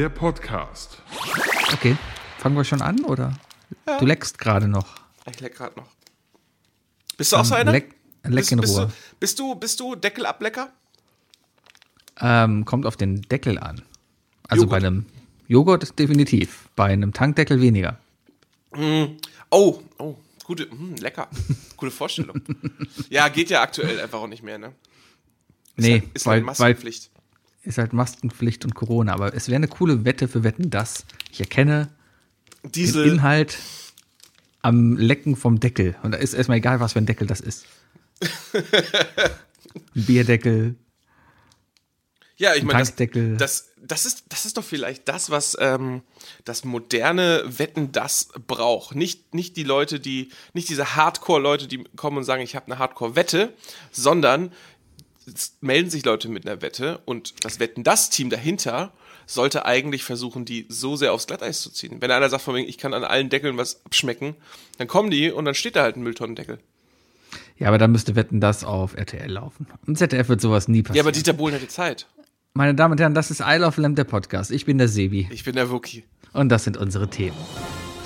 Der Podcast. Okay, fangen wir schon an, oder? Ja. Du leckst gerade noch. Ich leck gerade noch. Bist du auch so Ähm, einer? leck- leck bist, in bist, Ruhe. du, bist du bist du Deckelablecker? Ähm, kommt auf den Deckel an. Also Joghurt. bei einem Joghurt definitiv, bei einem Tankdeckel weniger. Oh, oh, gute, hm, lecker. Gute Vorstellung. ja, geht ja aktuell einfach auch nicht mehr, ne? Ist nee, halt, ist weil, halt weil Maskenpflicht. Ist halt Maskenpflicht und Corona. Aber es wäre eine coole Wette für Wetten, dass ich erkenne den Diesel. Inhalt am Lecken vom Deckel. Und da ist erstmal egal, was für ein Deckel das ist. Ein Bierdeckel, Ja, ich meine, das, das, das, ist, das ist doch vielleicht das, was ähm, das moderne Wetten das braucht. Nicht, nicht die Leute, die, nicht diese Hardcore-Leute, die kommen und sagen, ich habe eine Hardcore-Wette, sondern melden sich Leute mit einer Wette und das Wetten das Team dahinter sollte eigentlich versuchen, die so sehr aufs Glatteis zu ziehen. Wenn einer sagt von wegen, ich kann an allen Deckeln was abschmecken, dann kommen die und dann steht da halt ein Mülltonnendeckel. Ja, aber dann müsste Wetten, das auf RTL laufen. Und ZDF wird sowas nie passieren. Ja, aber Dieter Bohlen hat die Zeit. Meine Damen und Herren, das ist Isle of Lamb, der Podcast. Ich bin der Sebi Ich bin der Wookie. und das sind unsere Themen.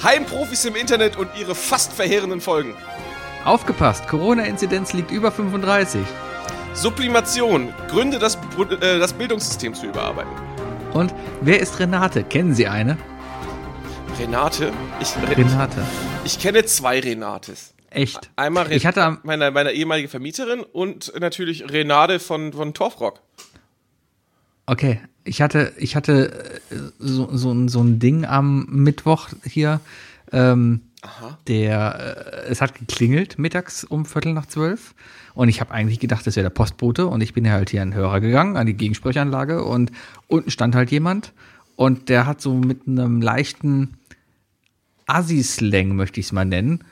Heimprofis im Internet und ihre fast verheerenden Folgen. Aufgepasst, Corona-Inzidenz liegt über 35. Sublimation. Gründe, das, äh, das Bildungssystem zu überarbeiten. Und wer ist Renate? Kennen Sie eine? Renate. Ich, Re Renate. ich kenne zwei Renates. Echt? Einmal Re Ich hatte meine, meine ehemalige Vermieterin und natürlich Renate von, von Torfrock. okay, ich hatte, ich hatte äh, so, so, ein- so ein Ding am Mittwoch hier. Ähm, der, äh, es hat geklingelt mittags um Viertel nach zwölf. Und ich habe eigentlich gedacht, das wäre der Postbote. Und ich bin ja halt hier an den Hörer gegangen, an die Gegensprechanlage. Und unten stand halt jemand. Und der hat so mit einem leichten Assi-Slang, möchte ich es mal nennen.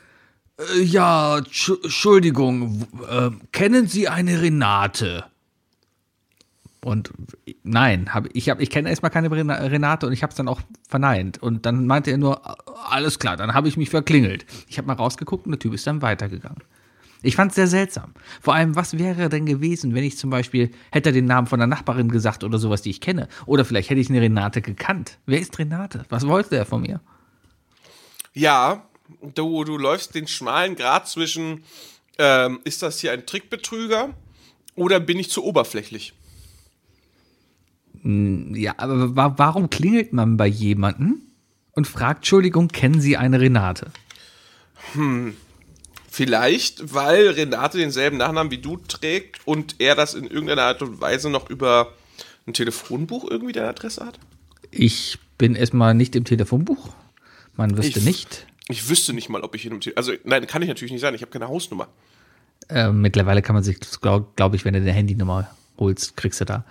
Äh, ja, Tschu- Entschuldigung, äh, kennen Sie eine Renate? Und nein, hab, ich, hab, ich kenne erstmal keine Rena- Renate und ich habe es dann auch verneint. Und dann meinte er nur, alles klar, dann habe ich mich verklingelt. Ich habe mal rausgeguckt und der Typ ist dann weitergegangen. Ich fand es sehr seltsam. Vor allem, was wäre denn gewesen, wenn ich zum Beispiel, hätte den Namen von einer Nachbarin gesagt oder sowas, die ich kenne? Oder vielleicht hätte ich eine Renate gekannt. Wer ist Renate? Was wollte er von mir? Ja, du, du läufst den schmalen Grat zwischen, ähm, ist das hier ein Trickbetrüger oder bin ich zu oberflächlich? Ja, aber wa warum klingelt man bei jemandem und fragt, Entschuldigung, kennen Sie eine Renate? Vielleicht, weil Renate denselben Nachnamen wie du trägt und er das in irgendeiner Art und Weise noch über ein Telefonbuch irgendwie deine Adresse hat? Ich bin erstmal nicht im Telefonbuch. Man wüsste Ich- nicht. Ich wüsste nicht mal, ob ich in einem Telefon. Also, nein, kann ich natürlich nicht sein. Ich habe keine Hausnummer. Äh, mittlerweile kann man sich, glaube glaub ich, wenn du eine Handynummer holst, kriegst du da.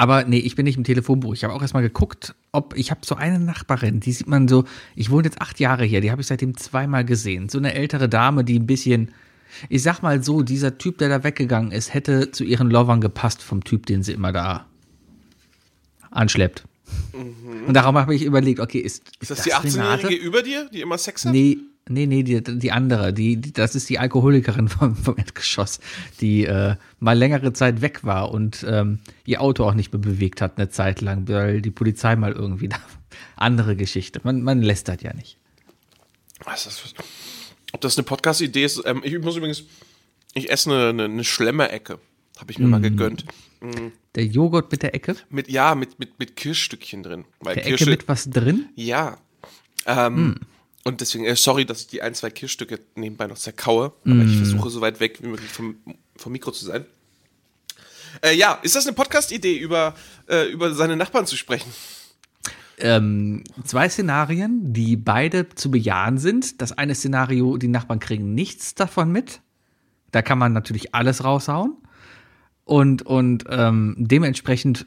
Aber nee, ich bin nicht im Telefonbuch. Ich habe auch erstmal geguckt, ob ich habe so eine Nachbarin, die sieht man so, ich wohne jetzt acht Jahre hier, die habe ich seitdem zweimal gesehen. So eine ältere Dame, die ein bisschen, ich sag mal so, dieser Typ, der da weggegangen ist, hätte zu ihren Lovern gepasst vom Typ, den sie immer da anschleppt. Und darum habe ich überlegt, okay, ist, Ist das, die 18-Jährige über dir, die immer Sex hat? Nee, nee, nee, die, die andere, die, die, das ist die Alkoholikerin vom, vom Erdgeschoss, die äh, mal längere Zeit weg war und ähm, ihr Auto auch nicht mehr bewegt hat, eine Zeit lang, weil die Polizei mal irgendwie da. Andere Geschichte. Man, man lästert ja nicht. Was ist das? Ob das eine Podcast-Idee ist? Ähm, ich muss übrigens, ich esse eine, eine, eine Schlemmerecke. Habe ich mir Mm. mal gegönnt. Der Joghurt mit der Ecke, Mit, ja, mit, mit, mit Kirschstückchen drin. Weil der Kirsche, Ecke mit was drin. Ja. Ähm, Und deswegen, äh, sorry, dass ich die ein, zwei Kirschstücke nebenbei noch zerkaue, aber ich versuche so weit weg wie möglich vom, vom Mikro zu sein. Äh, ja, ist das eine Podcast-Idee, über, äh, über seine Nachbarn zu sprechen? ähm, zwei Szenarien, die beide zu bejahen sind. Das eine Szenario, die Nachbarn kriegen nichts davon mit. Da kann man natürlich alles raushauen. Und, und ähm, dementsprechend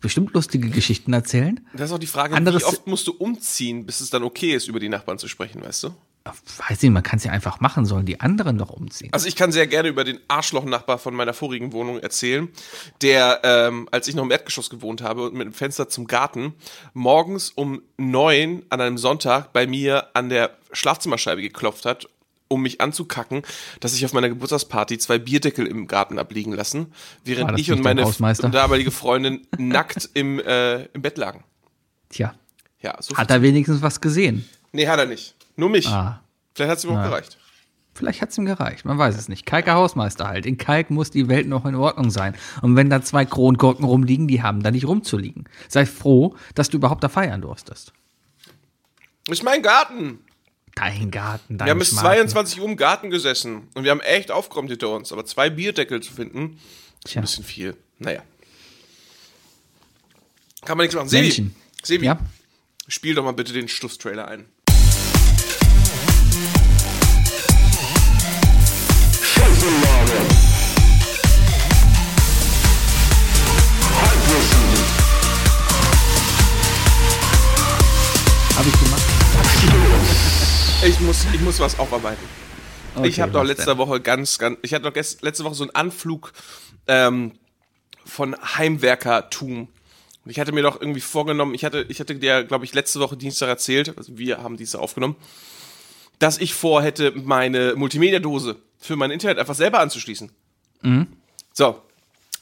bestimmt lustige Geschichten erzählen. Das ist auch die Frage, Anderes- wie oft musst du umziehen, bis es dann okay ist, über die Nachbarn zu sprechen, weißt du? Weiß nicht, man kann es ja einfach machen, sollen die anderen doch umziehen. Also ich kann sehr gerne über den Arschloch-Nachbar von meiner vorigen Wohnung erzählen, der, ähm, als ich noch im Erdgeschoss gewohnt habe und mit dem Fenster zum Garten, morgens um neun an einem Sonntag bei mir an der Schlafzimmerscheibe geklopft hat, um mich anzukacken, dass ich auf meiner Geburtstagsparty zwei Bierdeckel im Garten abliegen lassen, während ich und meine damalige Freundin nackt im, äh, im Bett lagen. Tja. Ja, so hat er wenigstens was gesehen? Nee, hat er nicht. Nur mich. Ah. Vielleicht hat es ihm auch gereicht. Vielleicht hat es ihm gereicht, man weiß es nicht. Kalker Hausmeister halt. In Kalk muss die Welt noch in Ordnung sein. Und wenn da zwei Krongurken rumliegen, die haben da nicht rumzuliegen. Sei froh, dass du überhaupt da feiern durftest. Ist mein Garten. Dein Garten, dein Wir haben bis 22 Uhr im Garten gesessen und wir haben echt aufgeräumt hinter uns. Aber zwei Bierdeckel zu finden, ist Tja. ein bisschen viel. Naja. Kann man nichts machen. Sebi, Sebi ja? spiel doch mal bitte den Schlusstrailer ein. Muss, ich muss was aufarbeiten. Okay, ich habe doch letzte denn? Woche ganz, ganz, ich hatte doch letzte Woche so einen Anflug ähm, von Heimwerkertum. Und ich hatte mir doch irgendwie vorgenommen, ich hatte, ich hatte dir, glaube ich, letzte Woche Dienstag erzählt, also wir haben diese aufgenommen, dass ich vorhätte, meine Multimedia-Dose für mein Internet einfach selber anzuschließen. Mhm. So,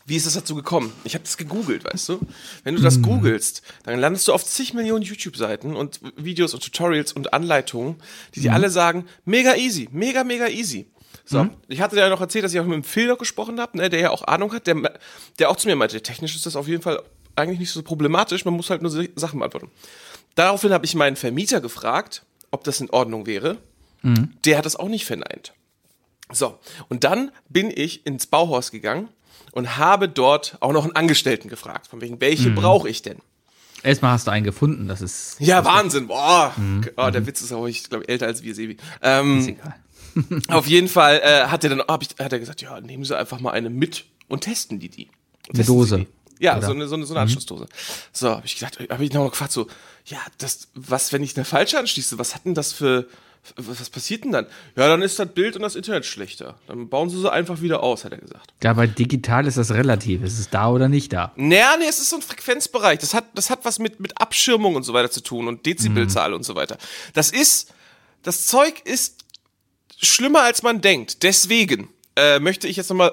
wie ist das dazu gekommen? Ich habe das gegoogelt, weißt du? Wenn du das mhm. googelst, dann landest du auf zig Millionen YouTube-Seiten und Videos und Tutorials und Anleitungen, die dir mhm. alle sagen, mega easy, mega, mega easy. So, mhm. ich hatte ja noch erzählt, dass ich auch mit dem Phil noch gesprochen habe, ne, der ja auch Ahnung hat, der, der auch zu mir meinte, technisch ist das auf jeden Fall eigentlich nicht so problematisch, man muss halt nur Sachen beantworten. Daraufhin habe ich meinen Vermieter gefragt, ob das in Ordnung wäre. Mhm. Der hat das auch nicht verneint. So, und dann bin ich ins Bauhaus gegangen und habe dort auch noch einen Angestellten gefragt, von wegen, welche mhm. brauche ich denn? Erstmal hast du einen gefunden, das ist. Ja, Wahnsinn. Boah, mhm. oh, der mhm. Witz ist auch, ich glaube, älter als wir, Sebi. Ähm, ist egal. auf jeden Fall äh, hat er dann hab ich, hat er gesagt, ja, nehmen Sie einfach mal eine mit und testen die die. Eine Dose. Ja, so eine, so eine, so eine mhm. Anschlussdose. So, habe ich gedacht, habe ich noch gefragt, so, ja, das, was, wenn ich eine falsche anschließe, was hat denn das für, was passiert denn dann? Ja, dann ist das Bild und das Internet schlechter. Dann bauen sie sie einfach wieder aus, hat er gesagt. Ja, bei digital ist das relativ. Ist es da oder nicht da? Naja, nee, es ist so ein Frequenzbereich. Das hat, das hat was mit, mit Abschirmung und so weiter zu tun und Dezibelzahl mhm. und so weiter. Das ist, das Zeug ist schlimmer als man denkt. Deswegen äh, möchte ich jetzt nochmal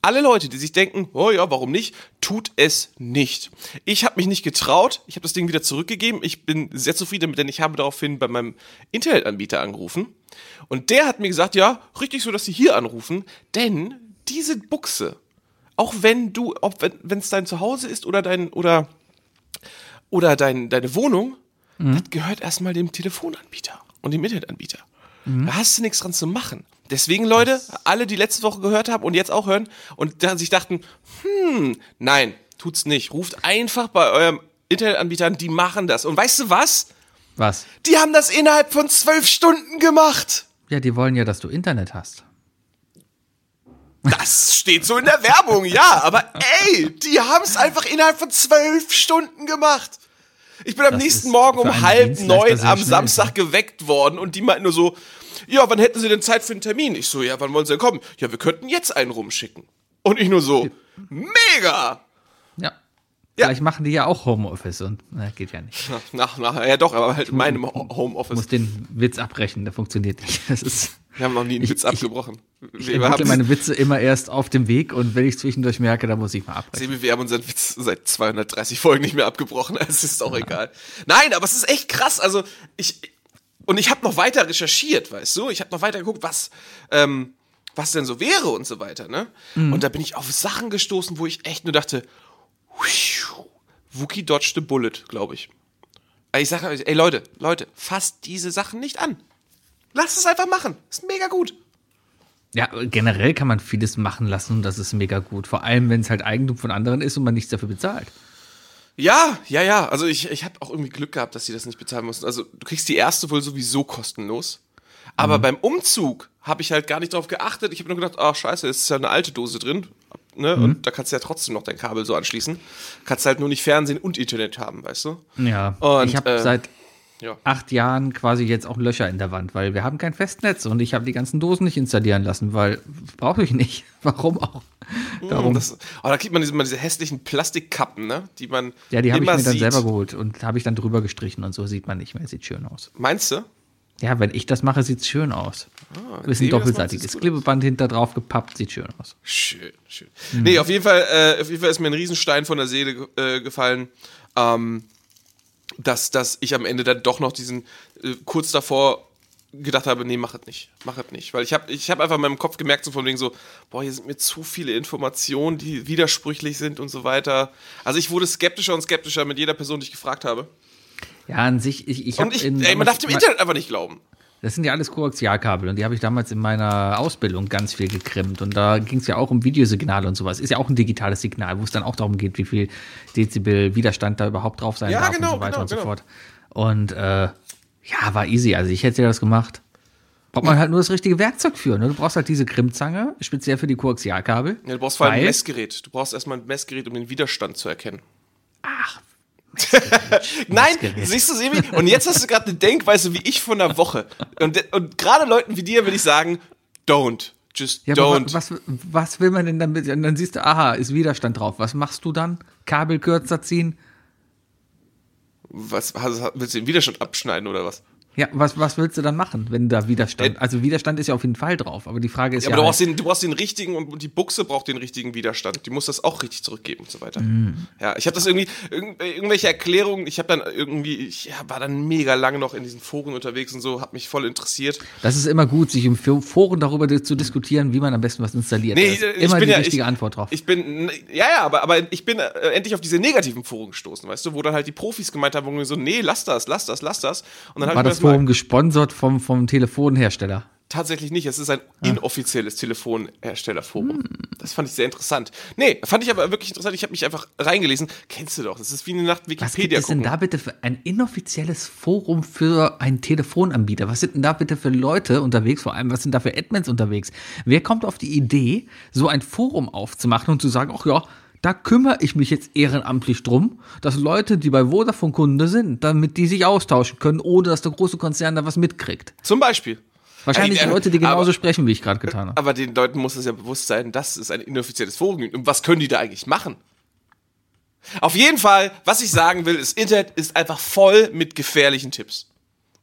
alle Leute, die sich denken, oh ja, warum nicht, tut es nicht. Ich habe mich nicht getraut, ich habe das Ding wieder zurückgegeben, ich bin sehr zufrieden damit, denn ich habe daraufhin bei meinem Internetanbieter angerufen und der hat mir gesagt, ja, richtig so, dass sie hier anrufen, denn diese Buchse, auch wenn du, ob wenn es dein Zuhause ist oder dein oder oder dein, deine Wohnung, mhm. das gehört erstmal dem Telefonanbieter und dem Internetanbieter. Mhm. Da hast du nichts dran zu machen. Deswegen, Leute, alle, die letzte Woche gehört haben und jetzt auch hören und dann sich dachten, hm, nein, tut's nicht. Ruft einfach bei eurem Internetanbieter an, die machen das. Und weißt du was? Was? Die haben das innerhalb von zwölf Stunden gemacht. Ja, die wollen ja, dass du Internet hast. Das steht so in der Werbung, ja. Aber ey, die haben es einfach innerhalb von zwölf Stunden gemacht. Ich bin am das nächsten Morgen um halb neun am Samstag geweckt worden und die meinten nur so, ja, wann hätten Sie denn Zeit für einen Termin? Ich so, ja, wann wollen Sie denn kommen? Ja, wir könnten jetzt einen rumschicken. Und ich nur so, mega! Ja. Ja. Vielleicht machen die ja auch Homeoffice und na, geht ja nicht. Nach, nach, ja doch, aber halt in meinem Homeoffice. Ich muss den Witz abbrechen, der funktioniert nicht. Das ist, wir haben noch nie einen ich, Witz abgebrochen. Ich, ich entwickle meine Witze immer erst auf dem Weg und wenn ich zwischendurch merke, dann muss ich mal abbrechen. Sebi, wir haben unseren Witz seit 230 Folgen nicht mehr abgebrochen, es ist auch ja. egal. Nein, aber es ist echt krass, also ich, und ich habe noch weiter recherchiert, weißt du? Ich habe noch weiter geguckt, was, ähm, was denn so wäre und so weiter, ne? Mhm. Und da bin ich auf Sachen gestoßen, wo ich echt nur dachte, Wookie dodged the bullet, glaube ich. Ich sage, ey Leute, Leute, fasst diese Sachen nicht an. Lass es einfach machen. Ist mega gut. Ja, generell kann man vieles machen lassen und das ist mega gut. Vor allem, wenn es halt Eigentum von anderen ist und man nichts dafür bezahlt. Ja, ja, ja. Also ich, ich habe auch irgendwie Glück gehabt, dass sie das nicht bezahlen mussten. Also du kriegst die erste wohl sowieso kostenlos. Aber mhm. beim Umzug habe ich halt gar nicht drauf geachtet. Ich habe nur gedacht, ach scheiße, es ist ja eine alte Dose drin. Ne? Mhm. Und da kannst du ja trotzdem noch dein Kabel so anschließen. Kannst halt nur nicht Fernsehen und Internet haben, weißt du? Ja. Und, ich habe äh, seit ja. acht Jahren quasi jetzt auch Löcher in der Wand, weil wir haben kein Festnetz und ich habe die ganzen Dosen nicht installieren lassen, weil brauche ich nicht. Warum auch? Mm, Darum. Das, oh, da kriegt man diese, diese, hässlichen Plastikkappen, ne? Die man Ja, die habe ich mir dann selber geholt und habe ich dann drüber gestrichen und so sieht man nicht mehr. Sieht schön aus. Meinst du? Ja, wenn ich das mache, sieht es schön aus. Ah, ist ein das doppelseitiges Klebeband hinter drauf gepappt, sieht schön aus. Schön, schön. Nee, auf jeden Fall, äh, auf jeden Fall ist mir ein Riesenstein von der Seele äh, gefallen, ähm, dass, dass ich am Ende dann doch noch diesen, äh, kurz davor gedacht habe, nee, mach es nicht, mach es nicht. Weil ich habe ich hab einfach in meinem Kopf gemerkt, so von wegen so, boah, hier sind mir zu viele Informationen, die widersprüchlich sind und so weiter. Also ich wurde skeptischer und skeptischer mit jeder Person, die ich gefragt habe. Ja, an sich, ich, ich habe man darf dem Internet einfach nicht glauben. Das sind ja alles Koaxialkabel und die habe ich damals in meiner Ausbildung ganz viel gekrimmt. Und da ging es ja auch um Videosignale und sowas. Ist ja auch ein digitales Signal, wo es dann auch darum geht, wie viel Dezibel Widerstand da überhaupt drauf sein Ja, darf genau, und so weiter genau, und so genau. fort. Und äh, ja, war easy. Also ich hätte ja das gemacht. Braucht man halt nur das richtige Werkzeug für. Ne? Du brauchst halt diese Krimmzange, speziell für die Koaxialkabel. Ja, du brauchst vor allem ein Messgerät. Du brauchst erstmal ein Messgerät, um den Widerstand zu erkennen. Ach, Nein, siehst du, Sebi? Und jetzt hast du gerade eine Denkweise wie ich von der Woche. Und, und gerade Leuten wie dir würde ich sagen, don't. Just Ja, don't. was, was will man denn damit? Und dann siehst du, aha, ist Widerstand drauf. Was machst du dann? Kabel kürzer ziehen? Was, willst du den Widerstand abschneiden oder was? Ja, was, was willst du dann machen, wenn da Widerstand? Äh, Also Widerstand ist ja auf jeden Fall drauf, aber die Frage ist Ja, ja, aber du halt, brauchst, den, du brauchst den richtigen und die Buchse braucht den richtigen Widerstand. Die muss das auch richtig zurückgeben und so weiter. Mhm. Ja, ich habe das irgendwie, irgend, irgendwelche Erklärungen, ich habe dann irgendwie, ich war dann mega lange noch in diesen Foren unterwegs und so, habe mich voll interessiert. das ist immer gut, sich im Foren darüber zu diskutieren, wie man am besten was installiert. Nee, Da ist ich immer bin die ja- richtige ich- Antwort drauf. Ich bin, ja, ja, aber, aber ich bin äh, endlich auf diese negativen Foren gestoßen, weißt du, wo dann halt die Profis gemeint haben, so, nee, lass das, lass das, lass das. Und dann hab War ich mir das Forum gesponsert vom, vom Telefonhersteller? Tatsächlich nicht. Es ist ein Ah. inoffizielles Telefonherstellerforum. Hm. Das fand ich sehr interessant. Nee, fand ich aber wirklich interessant. Ich habe mich einfach reingelesen. Kennst du doch. Das ist wie eine Nacht Was gibt Wikipedia es denn gucken. da bitte für ein inoffizielles Forum für einen Telefonanbieter? Was sind denn da bitte für Leute unterwegs? Vor allem, was sind da für Admins unterwegs? Wer kommt auf die Idee, so ein Forum aufzumachen und zu sagen, ach ja, da kümmere ich mich jetzt ehrenamtlich drum, dass Leute, die bei Vodafone Kunde sind, damit die sich austauschen können, ohne dass der große Konzern da was mitkriegt. Zum Beispiel. Wahrscheinlich äh, Leute, die genauso aber, sprechen, wie ich gerade getan habe. aber den Leuten muss es ja bewusst sein, dass es ein inoffizielles Forum gibt. Und was können die da eigentlich machen? Auf jeden Fall, was ich sagen will, das Internet ist einfach voll mit gefährlichen Tipps.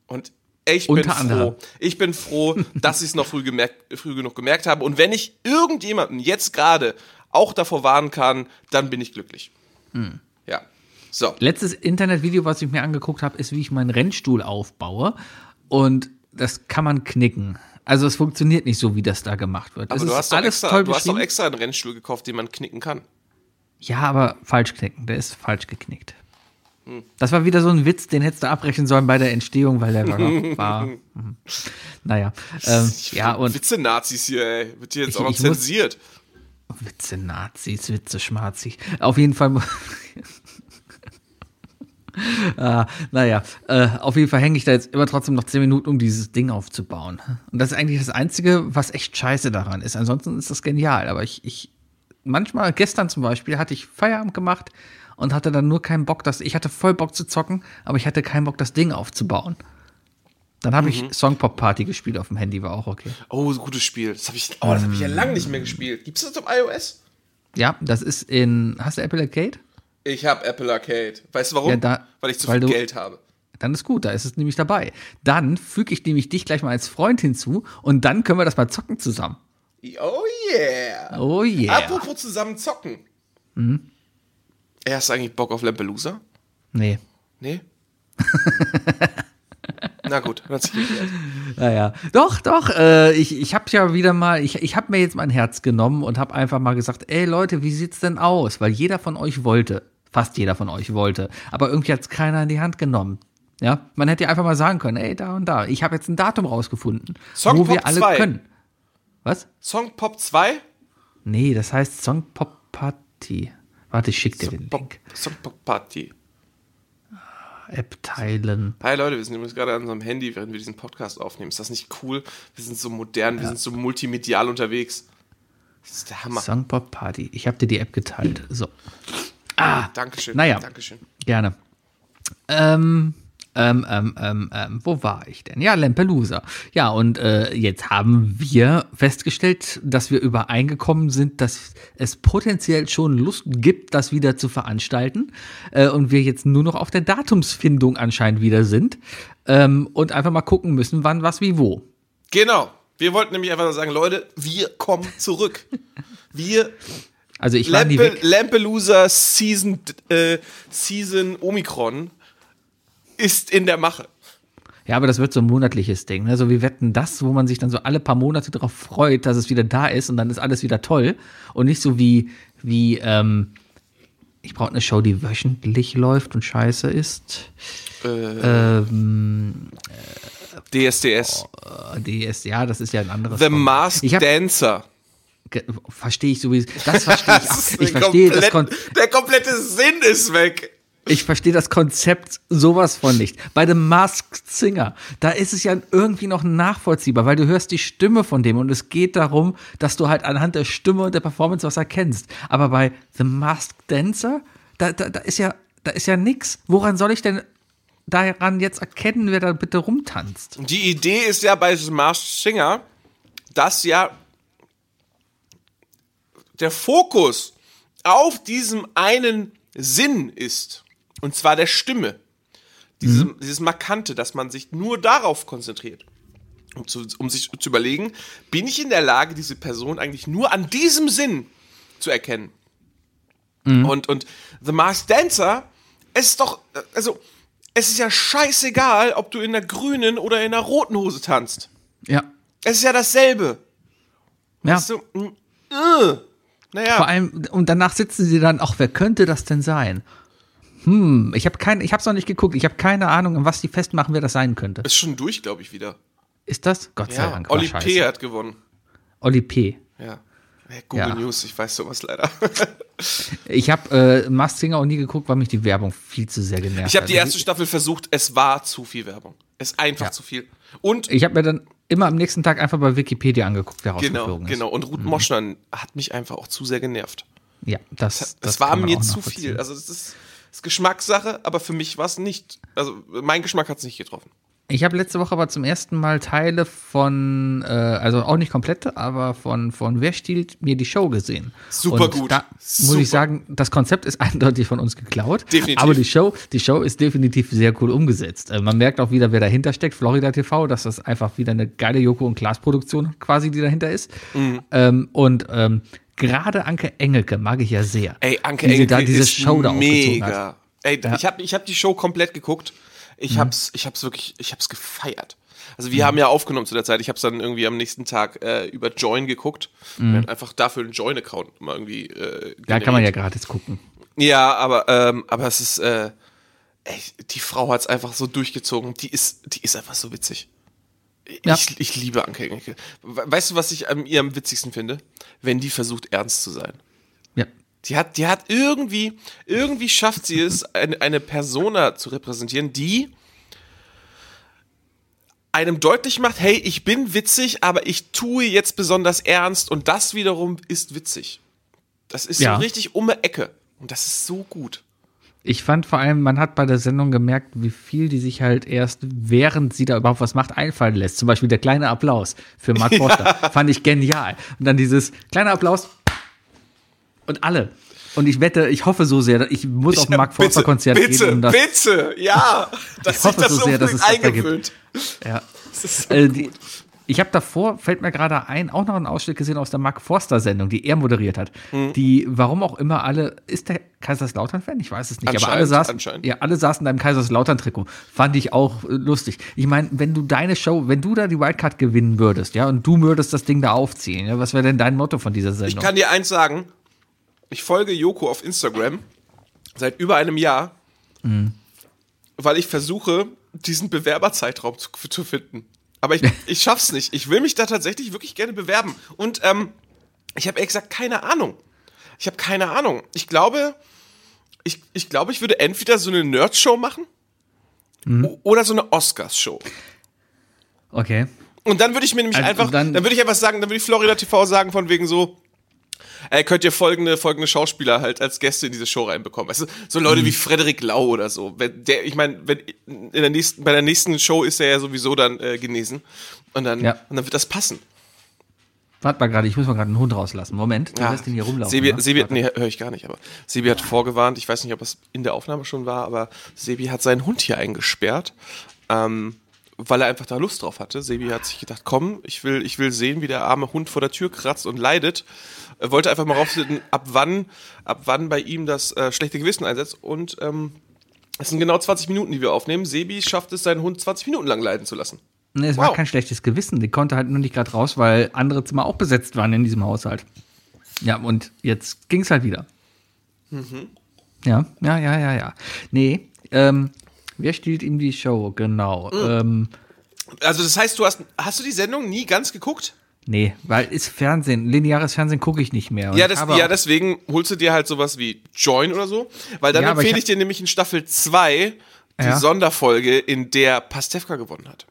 Und ich bin froh. anderem. Ich bin froh, dass ich es noch früh, gemerkt, früh genug gemerkt habe. Und wenn ich irgendjemanden jetzt gerade auch davor warnen kann, dann bin ich glücklich. Hm. Ja. So. Letztes Internetvideo, was ich mir angeguckt habe, ist, wie ich meinen Rennstuhl aufbaue. Und das kann man knicken. Also es funktioniert nicht so, wie das da gemacht wird. Aber du hast, extra, du hast doch extra einen Rennstuhl gekauft, den man knicken kann. Ja, aber falsch knicken. Der ist falsch geknickt. Hm. Das war wieder so ein Witz, den hättest du abbrechen sollen bei der Entstehung, weil der war. war mhm. naja. Ähm, ja, und Witze-Nazis hier, ey. Wird hier jetzt Ich- auch noch ich muss- zensiert. Witze Nazis, Witze Schmarzig. Auf jeden Fall. ah, naja, äh, auf jeden Fall hänge ich da jetzt immer trotzdem noch 10 Minuten, um dieses Ding aufzubauen. Und das ist eigentlich das Einzige, was echt scheiße daran ist. Ansonsten ist das genial. Aber ich, ich manchmal, gestern zum Beispiel, hatte ich Feierabend gemacht und hatte dann nur keinen Bock, dass ich hatte voll Bock zu zocken, aber ich hatte keinen Bock, das Ding aufzubauen. Dann habe ich Songpop Party gespielt auf dem Handy, war auch okay. Oh, so gutes Spiel. Das habe ich, oh, das hab ich ja lange nicht mehr gespielt. Gibt es das auf iOS? Ja, das ist in. Hast du Apple Arcade? Ich habe Apple Arcade. Weißt du warum? Ja, da- Weil ich zu weil viel du- Geld habe. Dann ist gut, da ist es nämlich dabei. Dann füge ich nämlich dich gleich mal als Freund hinzu und dann können wir das mal zocken zusammen. Oh yeah. Oh yeah. Apropos zusammen zocken. Mhm. Ey, hast du eigentlich Bock auf Lampelusa? Nee. Nee? Na gut, hat sich geklärt. Naja. Doch, doch, äh, ich, ich habe ja wieder mal, ich, ich habe mir jetzt mein Herz genommen und habe einfach mal gesagt, ey Leute, wie sieht's denn aus? Weil jeder von euch wollte, fast jeder von euch wollte, aber irgendwie hat's keiner in die Hand genommen. Ja, man hätte ja einfach mal sagen können, ey, da und da, ich habe jetzt ein Datum rausgefunden, Song wo Pop wir alle 2. können. Was? Song Pop 2? Nee, das heißt Song Pop Party. Warte, ich schick dir den Pop, Link. Song Pop Party. App teilen. Hi Leute, wir sind übrigens gerade an unserem Handy, während wir diesen Podcast aufnehmen. Ist das nicht cool? Wir sind so modern, wir sind so multimedial unterwegs. Das ist der Hammer. Songpop Party. Ich habe dir die App geteilt. So, Dankeschön. Naja. Dankeschön. gerne. Ähm, Ähm, ähm, ähm, ähm, wo war ich denn? Ja, Lampelusa. Ja, und äh, jetzt haben wir festgestellt, dass wir übereingekommen sind, dass es potenziell schon Lust gibt, das wieder zu veranstalten. Äh, und wir jetzt nur noch auf der Datumsfindung anscheinend wieder sind. Ähm, und einfach mal gucken müssen, wann, was, wie, wo. Genau. Wir wollten nämlich einfach nur sagen, Leute, wir kommen zurück. Wir Also ich Lampe. Lampelusa Season, äh, Season Omikron ist in der Mache. Ja, aber das wird so ein monatliches Ding. Ne? So wie Wetten das, wo man sich dann so alle paar Monate darauf freut, dass es wieder da ist und dann ist alles wieder toll. Und nicht so wie, wie ähm, ich brauche eine Show, die wöchentlich läuft und scheiße ist. Ähm, DSDS. äh, die ist, ja, das ist ja ein anderes. The Format. Masked Ich hab- Dancer. Verstehe ich sowieso. Das verstehe ich. Das auch. Ich verstehe das, Kon komplett- Der komplette Sinn ist weg. Ich verstehe das Konzept sowas von nicht. Bei dem Masked Singer, da ist es ja irgendwie noch nachvollziehbar, weil du hörst die Stimme von dem und es geht darum, dass du halt anhand der Stimme und der Performance was erkennst. Aber bei The Masked Dancer, da, da, da ist ja, da ist ja nix. Woran soll ich denn daran jetzt erkennen, wer da bitte rumtanzt? Die Idee ist ja bei The Masked Singer, dass ja der Fokus auf diesem einen Sinn ist. Und zwar der Stimme. Diese, Dieses Markante, dass man sich nur darauf konzentriert. Um, zu, um sich zu überlegen, bin ich in der Lage, diese Person eigentlich nur an diesem Sinn zu erkennen? Und, und The Masked Dancer, es ist doch, also, es ist ja scheißegal, ob du in der grünen oder in der roten Hose tanzt. Ja. Es ist ja dasselbe. Ja. So, mm, äh, naja. Vor allem, und danach sitzen sie dann, ach, wer könnte das denn sein? Hm, ich habe kein, ich hab's noch nicht geguckt. Ich habe keine Ahnung, was die festmachen, wer das sein könnte. ist schon durch, glaube ich, wieder. Ist das? Gott sei Ja, Dank. war Oli scheiße. P. hat gewonnen. Oli P. Ja. Hey, Google Ja. News, ich weiß sowas leider. Ich habe äh, Masked Singer auch nie geguckt, weil mich die Werbung viel zu sehr genervt Ich habe hat. die erste Staffel versucht, es war zu viel Werbung. Es ist einfach Ja. zu viel. Und Ich habe mir dann immer am nächsten Tag einfach bei Wikipedia angeguckt, wer genau, ist. genau. Und Ruth Moschner hat mich einfach auch zu sehr genervt. Ja, das, Das, das war mir zu viel. Also es ist, ist Geschmackssache, aber für mich war es nicht. Also mein Geschmack hat es nicht getroffen. Ich habe letzte Woche aber zum ersten Mal Teile von, äh, also auch nicht komplette, aber von, von Wer stiehlt mir die Show gesehen. Super Und gut. Da Super. muss ich sagen, das Konzept ist eindeutig von uns geklaut. Definitiv. Aber die Show, die Show ist definitiv sehr cool umgesetzt. Äh, man merkt auch wieder, wer dahinter steckt, Florida TV, dass das einfach wieder eine geile Joko- und Klaas-Produktion quasi, die dahinter ist. Mhm. Ähm, und ähm, gerade Anke Engelke mag ich ja sehr. Ey, Anke Engelke da diese ist Show da mega. Ey, ich habe ich hab die Show komplett geguckt. Ich hab's, ich hab's wirklich, ich hab's gefeiert. Also wir haben ja aufgenommen zu der Zeit. Ich hab's dann irgendwie am nächsten Tag äh, über Join geguckt. Wir haben einfach dafür einen Join-Account mal irgendwie. Äh, Da kann man ja gratis gucken. Ja, aber, ähm, aber es ist, äh, ey, die Frau hat's einfach so durchgezogen. Die ist, die ist einfach so witzig. Ja. Ich, ich liebe Anke Engelke. We- Weißt du, was ich an ihr am witzigsten finde? Wenn die versucht, ernst zu sein. Ja. Die hat, die hat irgendwie, irgendwie schafft sie es, eine, eine Persona zu repräsentieren, die einem deutlich macht, hey, ich bin witzig, aber ich tue jetzt besonders ernst und das wiederum ist witzig. Das ist Ja. so richtig um die Ecke. Und das ist so gut. Ich fand vor allem, man hat bei der Sendung gemerkt, wie viel die sich halt erst, während sie da überhaupt was macht, einfallen lässt. Zum Beispiel der kleine Applaus für Mark Forster. Fand ich genial. Und dann dieses kleine Applaus und alle. Und ich wette, ich hoffe so sehr, ich muss auf ein Mark Forster Konzert bitte, gehen. Um das, bitte, ja. Dass Ich hoffe das so sehr, dass es das da gibt. ja. Das so Äh, die. Ich habe davor, fällt mir gerade ein, auch noch einen Ausschnitt gesehen aus der Mark Forster-Sendung, die er moderiert hat. Hm. Die, warum auch immer alle, ist der Kaiserslautern-Fan? Ich weiß es nicht, aber alle saßen, ja, alle saßen in einem Kaiserslautern-Trikot. Fand ich auch äh, lustig. Ich meine, wenn du deine Show, wenn du da die Wildcard gewinnen würdest, ja, und du würdest das Ding da aufziehen, ja, was wäre denn dein Motto von dieser Ich Sendung? kann dir eins sagen. Ich folge Joko auf Instagram seit über einem Jahr, weil ich versuche, diesen Bewerberzeitraum zu, zu finden. Aber ich, ich schaff's nicht. Ich will mich da tatsächlich wirklich gerne bewerben. Und ähm, ich habe ehrlich gesagt keine Ahnung. Ich habe keine Ahnung. Ich glaube, ich, ich glaube, ich würde entweder so eine Nerd-Show machen o- oder so eine Oscars-Show. okay. Und dann würde ich mir nämlich Also einfach, dann- dann, würde ich einfach sagen, dann würde ich Florida TV sagen von wegen so, ey, könnt ihr folgende, folgende Schauspieler halt als Gäste in diese Show reinbekommen. Du, so Leute mhm. wie Frederik Lau oder so. Wenn der, ich meine, wenn in der nächsten, bei der nächsten Show ist er ja sowieso dann äh, genesen. Und dann, ja. und dann wird das passen. Warte mal gerade, ich muss mal gerade einen Hund rauslassen. Moment, du ja. lässt den hier rumlaufen. Sebi, ne? Sebi nee, höre ich gar nicht, aber Sebi hat vorgewarnt, ich weiß nicht, ob es in der Aufnahme schon war, aber Sebi hat seinen Hund hier eingesperrt. Ähm, weil er einfach da Lust drauf hatte. Sebi hat sich gedacht, komm, ich will, ich will sehen, wie der arme Hund vor der Tür kratzt und leidet. Er wollte einfach mal rausfinden, ab wann, ab wann bei ihm das äh, schlechte Gewissen einsetzt. Und ähm, es sind genau 20 Minuten, die wir aufnehmen. Sebi schafft es, seinen Hund 20 Minuten lang leiden zu lassen. Nee, es wow. war kein schlechtes Gewissen. Die konnte halt nur nicht gerade raus, weil andere Zimmer auch besetzt waren in diesem Haushalt. Ja, und jetzt ging es halt wieder. Mhm. Ja, ja, ja, ja, ja. Nee, ähm, Wer stiehlt ihm die Show? Genau. Mhm. Ähm, also das heißt, du hast, hast du die Sendung nie ganz geguckt? Nee, weil ist Fernsehen, lineares Fernsehen gucke ich nicht mehr. Ja, das, ja, deswegen holst du dir halt sowas wie Join oder so, weil dann ja, empfehle ich, ich, dir nämlich in Staffel 2 die ja. Sonderfolge, in der Pastewka gewonnen hat.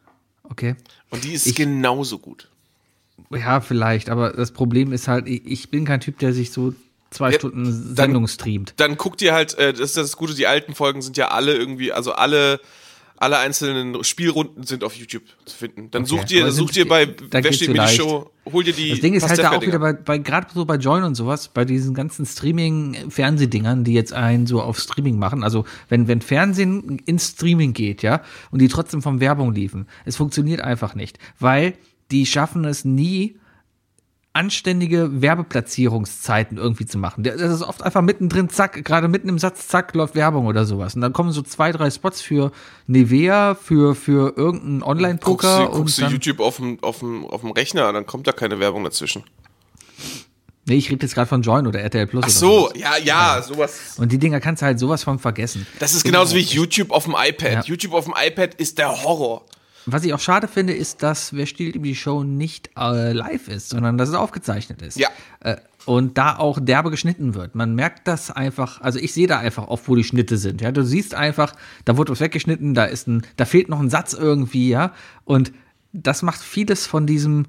Okay. Und die ist ich, genauso gut. Ja, vielleicht, aber das Problem ist halt, ich, ich bin kein Typ, der sich so zwei ja, Stunden Sendung dann, streamt. Dann guckt ihr halt, äh, das ist das Gute, die alten Folgen sind ja alle irgendwie, also alle alle einzelnen Spielrunden sind auf YouTube zu finden. Dann okay, sucht ihr, sucht ihr bei Wer steht mir die Show, hol dir die. Das Ding ist halt da auch wieder bei, bei gerade so bei Join und sowas, bei diesen ganzen Streaming-Fernsehdingern, die jetzt einen so auf Streaming machen. Also wenn, wenn Fernsehen ins Streaming geht, ja, und die trotzdem von Werbung liefen, es funktioniert einfach nicht. Weil die schaffen es nie, anständige Werbeplatzierungszeiten irgendwie zu machen. Das ist oft einfach mittendrin, zack, gerade mitten im Satz, zack, läuft Werbung oder sowas. Und dann kommen so zwei, drei Spots für Nivea, für, für irgendeinen Online-Poker. Guckst, du, guckst du YouTube auf dem, auf, dem, auf dem Rechner, dann kommt da keine Werbung dazwischen. Nee, ich rede jetzt gerade von Join oder RTL Plus. Ach so, ja, ja, ja, sowas. Und die Dinger kannst du halt sowas von vergessen. Das ist genauso wie YouTube auf dem iPad. Ja. YouTube auf dem iPad ist der Horror. Was ich auch schade finde, ist, dass Wer stiehlt über die Show nicht äh, live ist, sondern dass es aufgezeichnet ist. Ja. Äh, und da auch derbe geschnitten wird. Man merkt das einfach, also ich sehe da einfach oft, wo die Schnitte sind. Ja, du siehst einfach, da wurde was weggeschnitten, da ist ein, da fehlt noch ein Satz irgendwie, ja. Und das macht vieles von diesem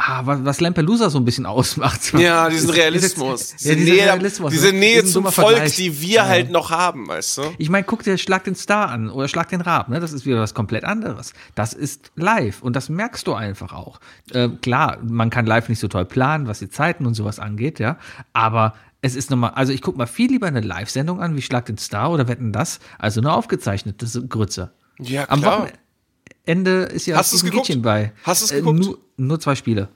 ah, was Lampelusa so ein bisschen ausmacht. Ja, diesen Realismus. Diese, ja, diese Nähe, Realismus, diese Nähe zum Volk, Vergleich. die wir ja. halt noch haben, weißt du? Ich meine, guck dir Schlag den Star an oder Schlag den Rab, ne? Das ist wieder was komplett anderes. Das ist live und das merkst du einfach auch. Äh, klar, man kann live nicht so toll planen, was die Zeiten und sowas angeht, ja. Aber es ist nochmal, also ich gucke mal viel lieber eine Live-Sendung an, wie Schlag den Star oder Wetten das, also eine aufgezeichnete Grütze. Ja, klar. Am Wochenende Ende ist ja hast ein Mädchen bei. Hast du es äh, geguckt? Äh, nur, zwei Spiele.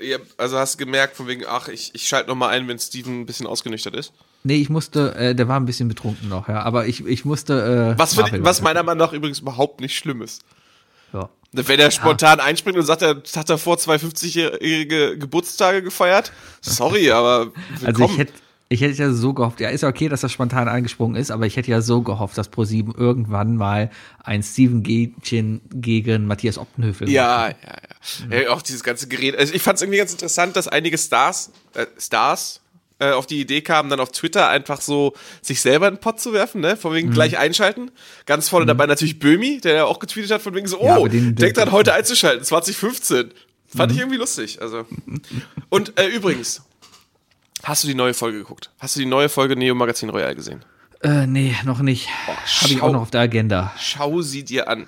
Ja, also hast du gemerkt, von wegen, ach, ich, ich schalte nochmal ein, wenn Steven ein bisschen ausgenüchtert ist? Nee, ich musste, äh, der war ein bisschen betrunken noch, ja, aber ich, ich musste. Äh, was, für, was meiner Meinung nach übrigens überhaupt nicht schlimm ist. Ja. Wenn er spontan ja. einspringt und sagt, er hat davor zwei 50-jährige Geburtstage gefeiert, sorry, aber willkommen. Also ich hätte ich hätte ja so gehofft, ja, ist ja okay, dass das spontan eingesprungen ist, aber ich hätte ja so gehofft, dass ProSieben irgendwann mal ein Steven Gätchen gegen Matthias Optenhöfel Ja, ja, ja. Mhm. ja. Auch dieses ganze Gerät. Also ich fand es irgendwie ganz interessant, dass einige Stars, äh, Stars, äh, auf die Idee kamen, dann auf Twitter einfach so sich selber in den Pott zu werfen, ne? Von wegen mhm. gleich einschalten. Ganz vorne mhm. dabei natürlich Böhmi, der ja auch getweetet hat, von wegen so, oh, ja, den, denkt dran, heute einzuschalten, 2015. Fand ich mhm. irgendwie lustig. Also. Und äh, übrigens, Hast du die neue Folge geguckt? Hast du die neue Folge Neo Magazin Royal gesehen? Äh, nee, noch nicht. Habe ich auch noch auf der Agenda. Schau sie dir an.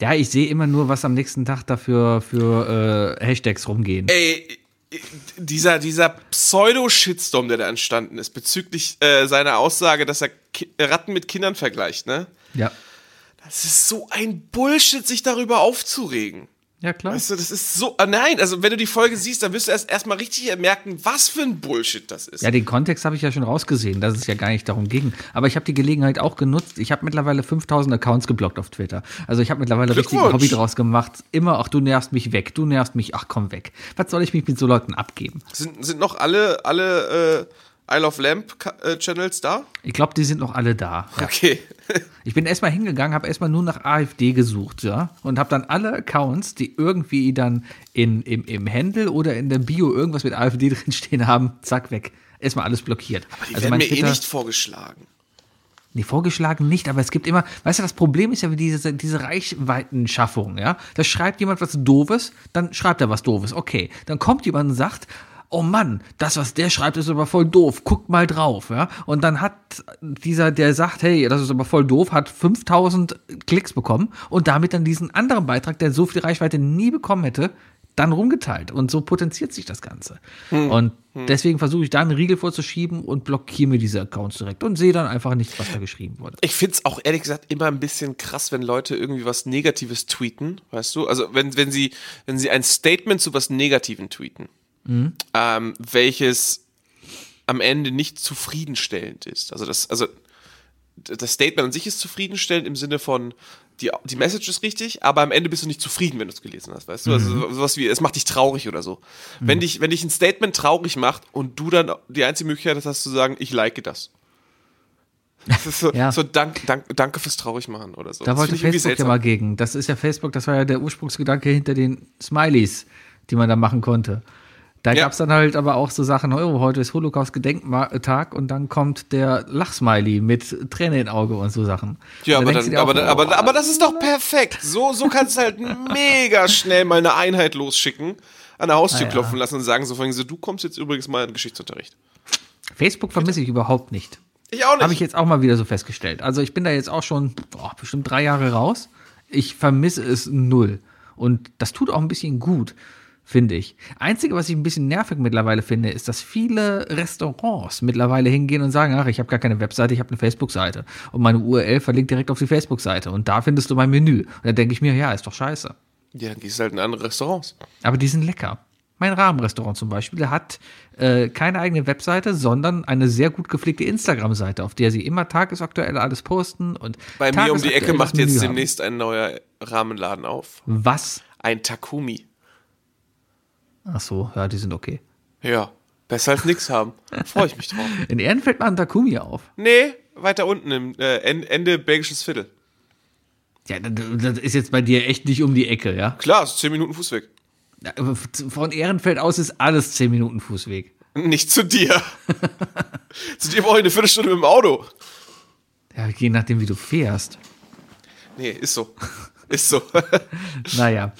Ja, ich sehe immer nur, was am nächsten Tag dafür für äh, Hashtags rumgehen. Ey, dieser, dieser Pseudo-Shitstorm, der da entstanden ist, bezüglich äh, seiner Aussage, dass er Ki Ratten mit Kindern vergleicht, ne? Ja. Das ist so ein Bullshit, sich darüber aufzuregen. Ja, klar. Weißt du, das ist so. Ah, nein, also wenn du die Folge siehst, dann wirst du erst erstmal richtig merken, was für ein Bullshit das ist. Ja, den Kontext habe ich ja schon rausgesehen, dass es ja gar nicht darum ging. Aber ich habe die Gelegenheit auch genutzt. Ich habe mittlerweile 5000 Accounts geblockt auf Twitter. Also ich habe mittlerweile richtig ein Hobby draus gemacht. Immer, ach, du nervst mich weg, du nervst mich, ach, komm weg. Was soll ich mich mit so Leuten abgeben? Sind, sind noch alle, alle, äh Isle of Lamp äh, Channels da? Ich glaube, die sind noch alle da. Ja. Okay. ich bin erstmal hingegangen, habe erstmal nur nach AfD gesucht, ja, und habe dann alle Accounts, die irgendwie dann in, im, im Handle oder in der Bio irgendwas mit AfD drinstehen haben, zack, weg. Erstmal alles blockiert. Aber die also werden mir eh Twitter, eh nicht vorgeschlagen. Nee, vorgeschlagen nicht, aber es gibt immer, weißt du, das Problem ist ja diese, diese Reichweitenschaffung, ja. Da schreibt jemand was Doofes, dann schreibt er was Doofes, okay. Dann kommt jemand und sagt, oh Mann, das, was der schreibt, ist aber voll doof, guck mal drauf, ja. Und dann hat dieser, der sagt, hey, das ist aber voll doof, hat 5000 Klicks bekommen und damit dann diesen anderen Beitrag, der so viel Reichweite nie bekommen hätte, dann rumgeteilt. Und so potenziert sich das Ganze. Hm. Und hm. deswegen versuche ich da einen Riegel vorzuschieben und blockiere mir diese Accounts direkt und sehe dann einfach nicht, was da geschrieben wurde. Ich finde es auch ehrlich gesagt immer ein bisschen krass, wenn Leute irgendwie was Negatives tweeten, weißt du? Also wenn, wenn sie, wenn sie ein Statement zu was Negativen tweeten mhm. ähm, welches am Ende nicht zufriedenstellend ist. Also das, also das Statement an sich ist zufriedenstellend im Sinne von, die, die Message ist richtig, aber am Ende bist du nicht zufrieden, wenn du es gelesen hast, weißt du? Also mhm. Also sowas wie, es macht dich traurig oder so. Mhm. Wenn dich, wenn dich ein Statement traurig macht und du dann die einzige Möglichkeit hast zu sagen, ich like das. Das ist so, ja. so dank, dank, danke fürs Traurigmachen oder so. Da wollte Facebook ja mal gegen. Das ist ja Facebook, das war ja der Ursprungsgedanke hinter den Smileys, die man da machen konnte. Da ja. gab es dann halt aber auch so Sachen, oh, heute ist Holocaust-Gedenktag und dann kommt der Lachsmiley mit Träne im Auge und so Sachen. Ja, aber, dann, aber, auch, aber, aber, das ist doch perfekt. So, so kannst du halt mega schnell mal eine Einheit losschicken, an der Haustür ah, klopfen lassen und sagen so, so, du kommst jetzt übrigens mal in Geschichtsunterricht. Facebook vermisse ich überhaupt nicht. Ich auch nicht. Habe ich jetzt auch mal wieder so festgestellt. Also ich bin da jetzt auch schon oh, bestimmt drei Jahre raus. Ich vermisse es null. Und das tut auch ein bisschen gut finde ich. Einzige, was ich ein bisschen nervig mittlerweile finde, ist, dass viele Restaurants mittlerweile hingehen und sagen, ach, ich habe gar keine Webseite, ich habe eine Facebook-Seite. Und meine URL verlinkt direkt auf die Facebook-Seite. Und da findest du mein Menü. Und da denke ich mir, ja, ist doch scheiße. Ja, dann gehst du halt in andere Restaurants. Aber die sind lecker. Mein Rahmenrestaurant zum Beispiel, der hat äh, keine eigene Webseite, sondern eine sehr gut gepflegte Instagram-Seite, auf der sie immer tagesaktuell alles posten und bei mir um die Ecke macht jetzt demnächst ein neuer Rahmenladen auf. Was? Ein Takumi. Ach so, ja, die sind okay. Ja, besser als nichts haben. Freue ich mich drauf. In Ehrenfeld machen Takumi auf. Nee, weiter unten im äh, Ende Belgisches Viertel. Ja, das ist jetzt bei dir echt nicht um die Ecke, ja? Klar, es ist 10 Minuten Fußweg. Von Ehrenfeld aus ist alles 10 Minuten Fußweg. Nicht zu dir. zu dir brauche ich eine Viertelstunde mit dem Auto. Ja, je nachdem, wie du fährst. Nee, ist so. Ist so. naja.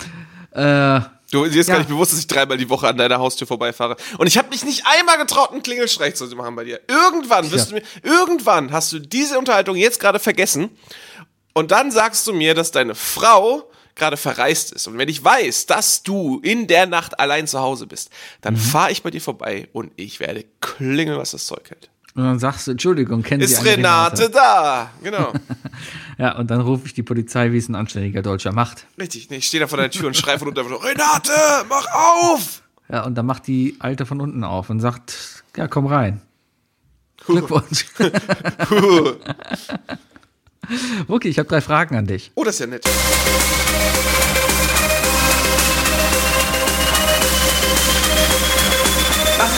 Äh, Du dir ist ja. gar nicht bewusst, dass ich dreimal die Woche an deiner Haustür vorbeifahre. Und ich habe mich nicht einmal getraut, einen Klingelstreich zu machen bei dir. Irgendwann wirst ja. du mir, irgendwann hast du diese Unterhaltung jetzt gerade vergessen. Und dann sagst du mir, dass deine Frau gerade verreist ist. Und wenn ich weiß, dass du in der Nacht allein zu Hause bist, dann mhm. fahre ich bei dir vorbei und ich werde klingeln, was das Zeug hält. Und dann sagst du, Entschuldigung, kennen Ist Sie Renate, Renate da? Genau. ja, und dann rufe ich die Polizei, wie es ein anständiger Deutscher macht. Richtig, nee, ich stehe da vor der Tür und schreie von unten einfach Renate, mach auf! Ja, und dann macht die Alte von unten auf und sagt, ja, komm rein. Glückwunsch. okay, ich habe drei Fragen an dich. Oh, das ist ja nett.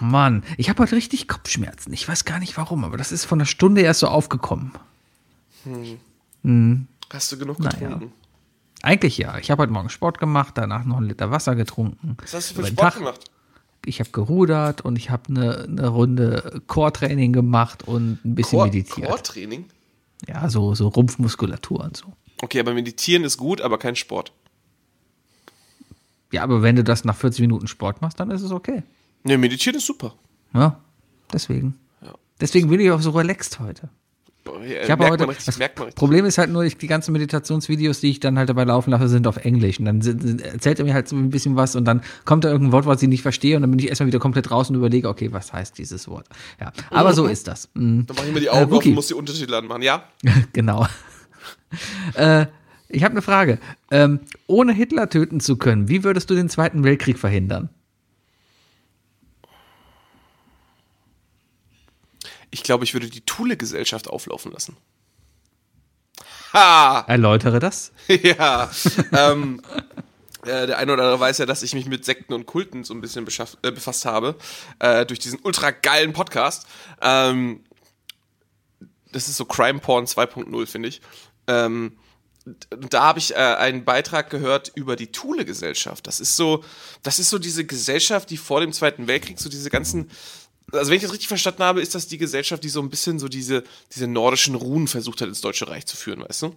Mann, ich habe heute richtig Kopfschmerzen. Ich weiß gar nicht warum, aber das ist von der Stunde erst so aufgekommen. Hm. Hm. Hast du genug getrunken? Naja. Eigentlich ja. Ich habe heute Morgen Sport gemacht, danach noch einen Liter Wasser getrunken. Was hast du für Sport Tag, gemacht? Ich habe gerudert und ich habe eine, eine Runde Core-Training gemacht und ein bisschen Core, meditiert. Core-Training? Ja, so, so Rumpfmuskulatur und so. Okay, aber meditieren ist gut, aber kein Sport. Ja, aber wenn du das nach 40 Minuten Sport machst, dann ist es okay. Ne, meditieren ist super. Ja, deswegen. Ja. Deswegen bin ich auch so relaxed heute. Ich habe heute, richtig, das Problem ist halt nur, ich, die ganzen Meditationsvideos, die ich dann halt dabei laufen lasse, sind auf Englisch. Und dann sind, erzählt er mir halt so ein bisschen was und dann kommt da irgendein Wort, was ich nicht verstehe und dann bin ich erstmal wieder komplett raus und überlege, okay, was heißt dieses Wort? Ja, aber mhm. so ist das. Mhm. Dann mache ich mir die Augen äh, auf und muss die Unterschiede anmachen, ja? genau. äh, ich habe eine Frage. Ähm, ohne Hitler töten zu können, wie würdest du den Zweiten Weltkrieg verhindern? Ich glaube, ich würde die Thule-Gesellschaft auflaufen lassen. Ha! Erläutere das. ja. ähm, Äh, der eine oder andere weiß ja, dass ich mich mit Sekten und Kulten so ein bisschen äh, befasst habe, äh, durch diesen ultra geilen Podcast. Ähm, das ist so Crime Porn 2.0, finde ich. Ähm, da habe ich äh, einen Beitrag gehört über die Thule-Gesellschaft. Das ist so, das ist so diese Gesellschaft, die vor dem Zweiten Weltkrieg so diese ganzen also wenn ich das richtig verstanden habe, ist das die Gesellschaft, die so ein bisschen so diese, diese nordischen Runen versucht hat, ins Deutsche Reich zu führen, weißt du?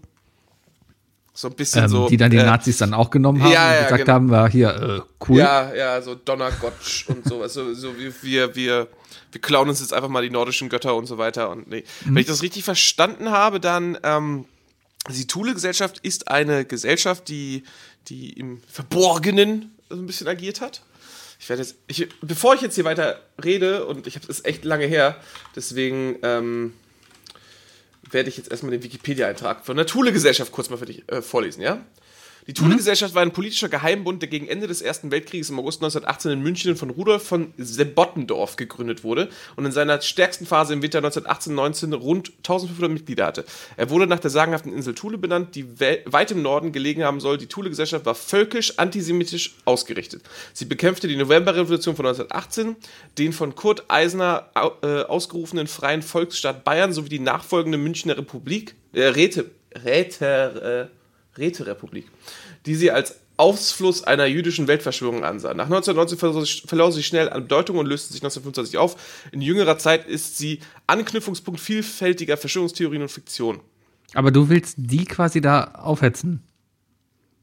So ein bisschen ähm, so. Die dann die äh, Nazis dann auch genommen haben ja, und ja, gesagt genau. haben, war hier, äh, cool. Ja, ja, so Donnergottsch und so. Also, so wie wir, wir, wir klauen uns jetzt einfach mal die nordischen Götter und so weiter. Und nee. Wenn ich das richtig verstanden habe, dann ähm, die Thule-Gesellschaft ist eine Gesellschaft, die, die im Verborgenen so ein bisschen agiert hat. Ich werde jetzt, ich, bevor ich jetzt hier weiter rede, und ich habe es echt lange her, deswegen ähm, werde ich jetzt erstmal den Wikipedia-Eintrag von der Thule-Gesellschaft kurz mal für dich äh, vorlesen, ja? Die Thule-Gesellschaft war ein politischer Geheimbund, der gegen Ende des Ersten Weltkrieges im August 1918 in München von Rudolf von Sebottendorf gegründet wurde und in seiner stärksten Phase im Winter 1918-19 rund 1500 Mitglieder hatte. Er wurde nach der sagenhaften Insel Thule benannt, die we weit im Norden gelegen haben soll. Die Thule-Gesellschaft war völkisch, antisemitisch ausgerichtet. Sie bekämpfte die Novemberrevolution von 1918, den von Kurt Eisner äh, ausgerufenen Freien Volksstaat Bayern sowie die nachfolgende Münchner Republik, äh, Räte, Räte, äh, Räterepublik, die sie als Ausfluss einer jüdischen Weltverschwörung ansah. Nach 1919 verlor sie- schnell an Bedeutung und löste sich 1925 auf. In jüngerer Zeit ist sie Anknüpfungspunkt vielfältiger Verschwörungstheorien und Fiktionen. Aber du willst die quasi da aufhetzen.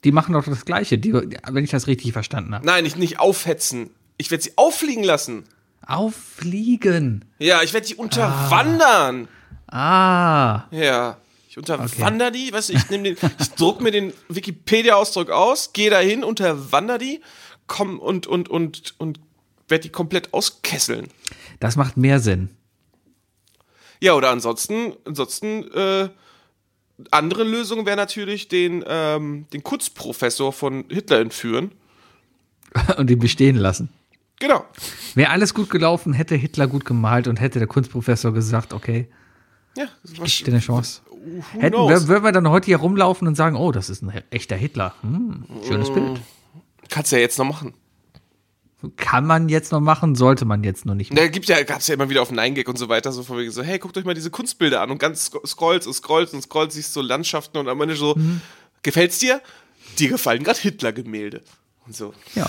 Die machen doch das Gleiche, die, wenn ich das richtig verstanden habe. Nein, nicht, nicht aufhetzen. Ich werde sie auffliegen lassen. Auffliegen. Ja, ich werde sie unterwandern. Ah. Ja. Ich unterwander die, weißt du, ich nehme den, ich druck mir den Wikipedia-Ausdruck aus, gehe dahin, unterwander die, komm und, und, und, und werde die komplett auskesseln. Das macht mehr Sinn. Ja, oder ansonsten, ansonsten, äh, andere Lösung wäre natürlich den, ähm, den Kunstprofessor von Hitler entführen. Und ihn bestehen lassen. Genau. Wäre alles gut gelaufen, hätte Hitler gut gemalt und hätte der Kunstprofessor gesagt, okay, Ja, ich dir eine Chance. Hätten, würden wir dann heute hier rumlaufen und sagen, oh, das ist ein echter Hitler. Hm, schönes Bild. Kannst du ja jetzt noch machen. Kann man jetzt noch machen, sollte man jetzt noch nicht. Da gibt ja, gab's ja immer wieder auf 9gag und so weiter, so von wegen so, hey, guckt euch mal diese Kunstbilder an und ganz sc- scrollst und scrollst und scrollst, siehst so Landschaften und am Ende so, Mhm. gefällt's dir? Dir gefallen gerade Hitler-Gemälde. Und so. Ja.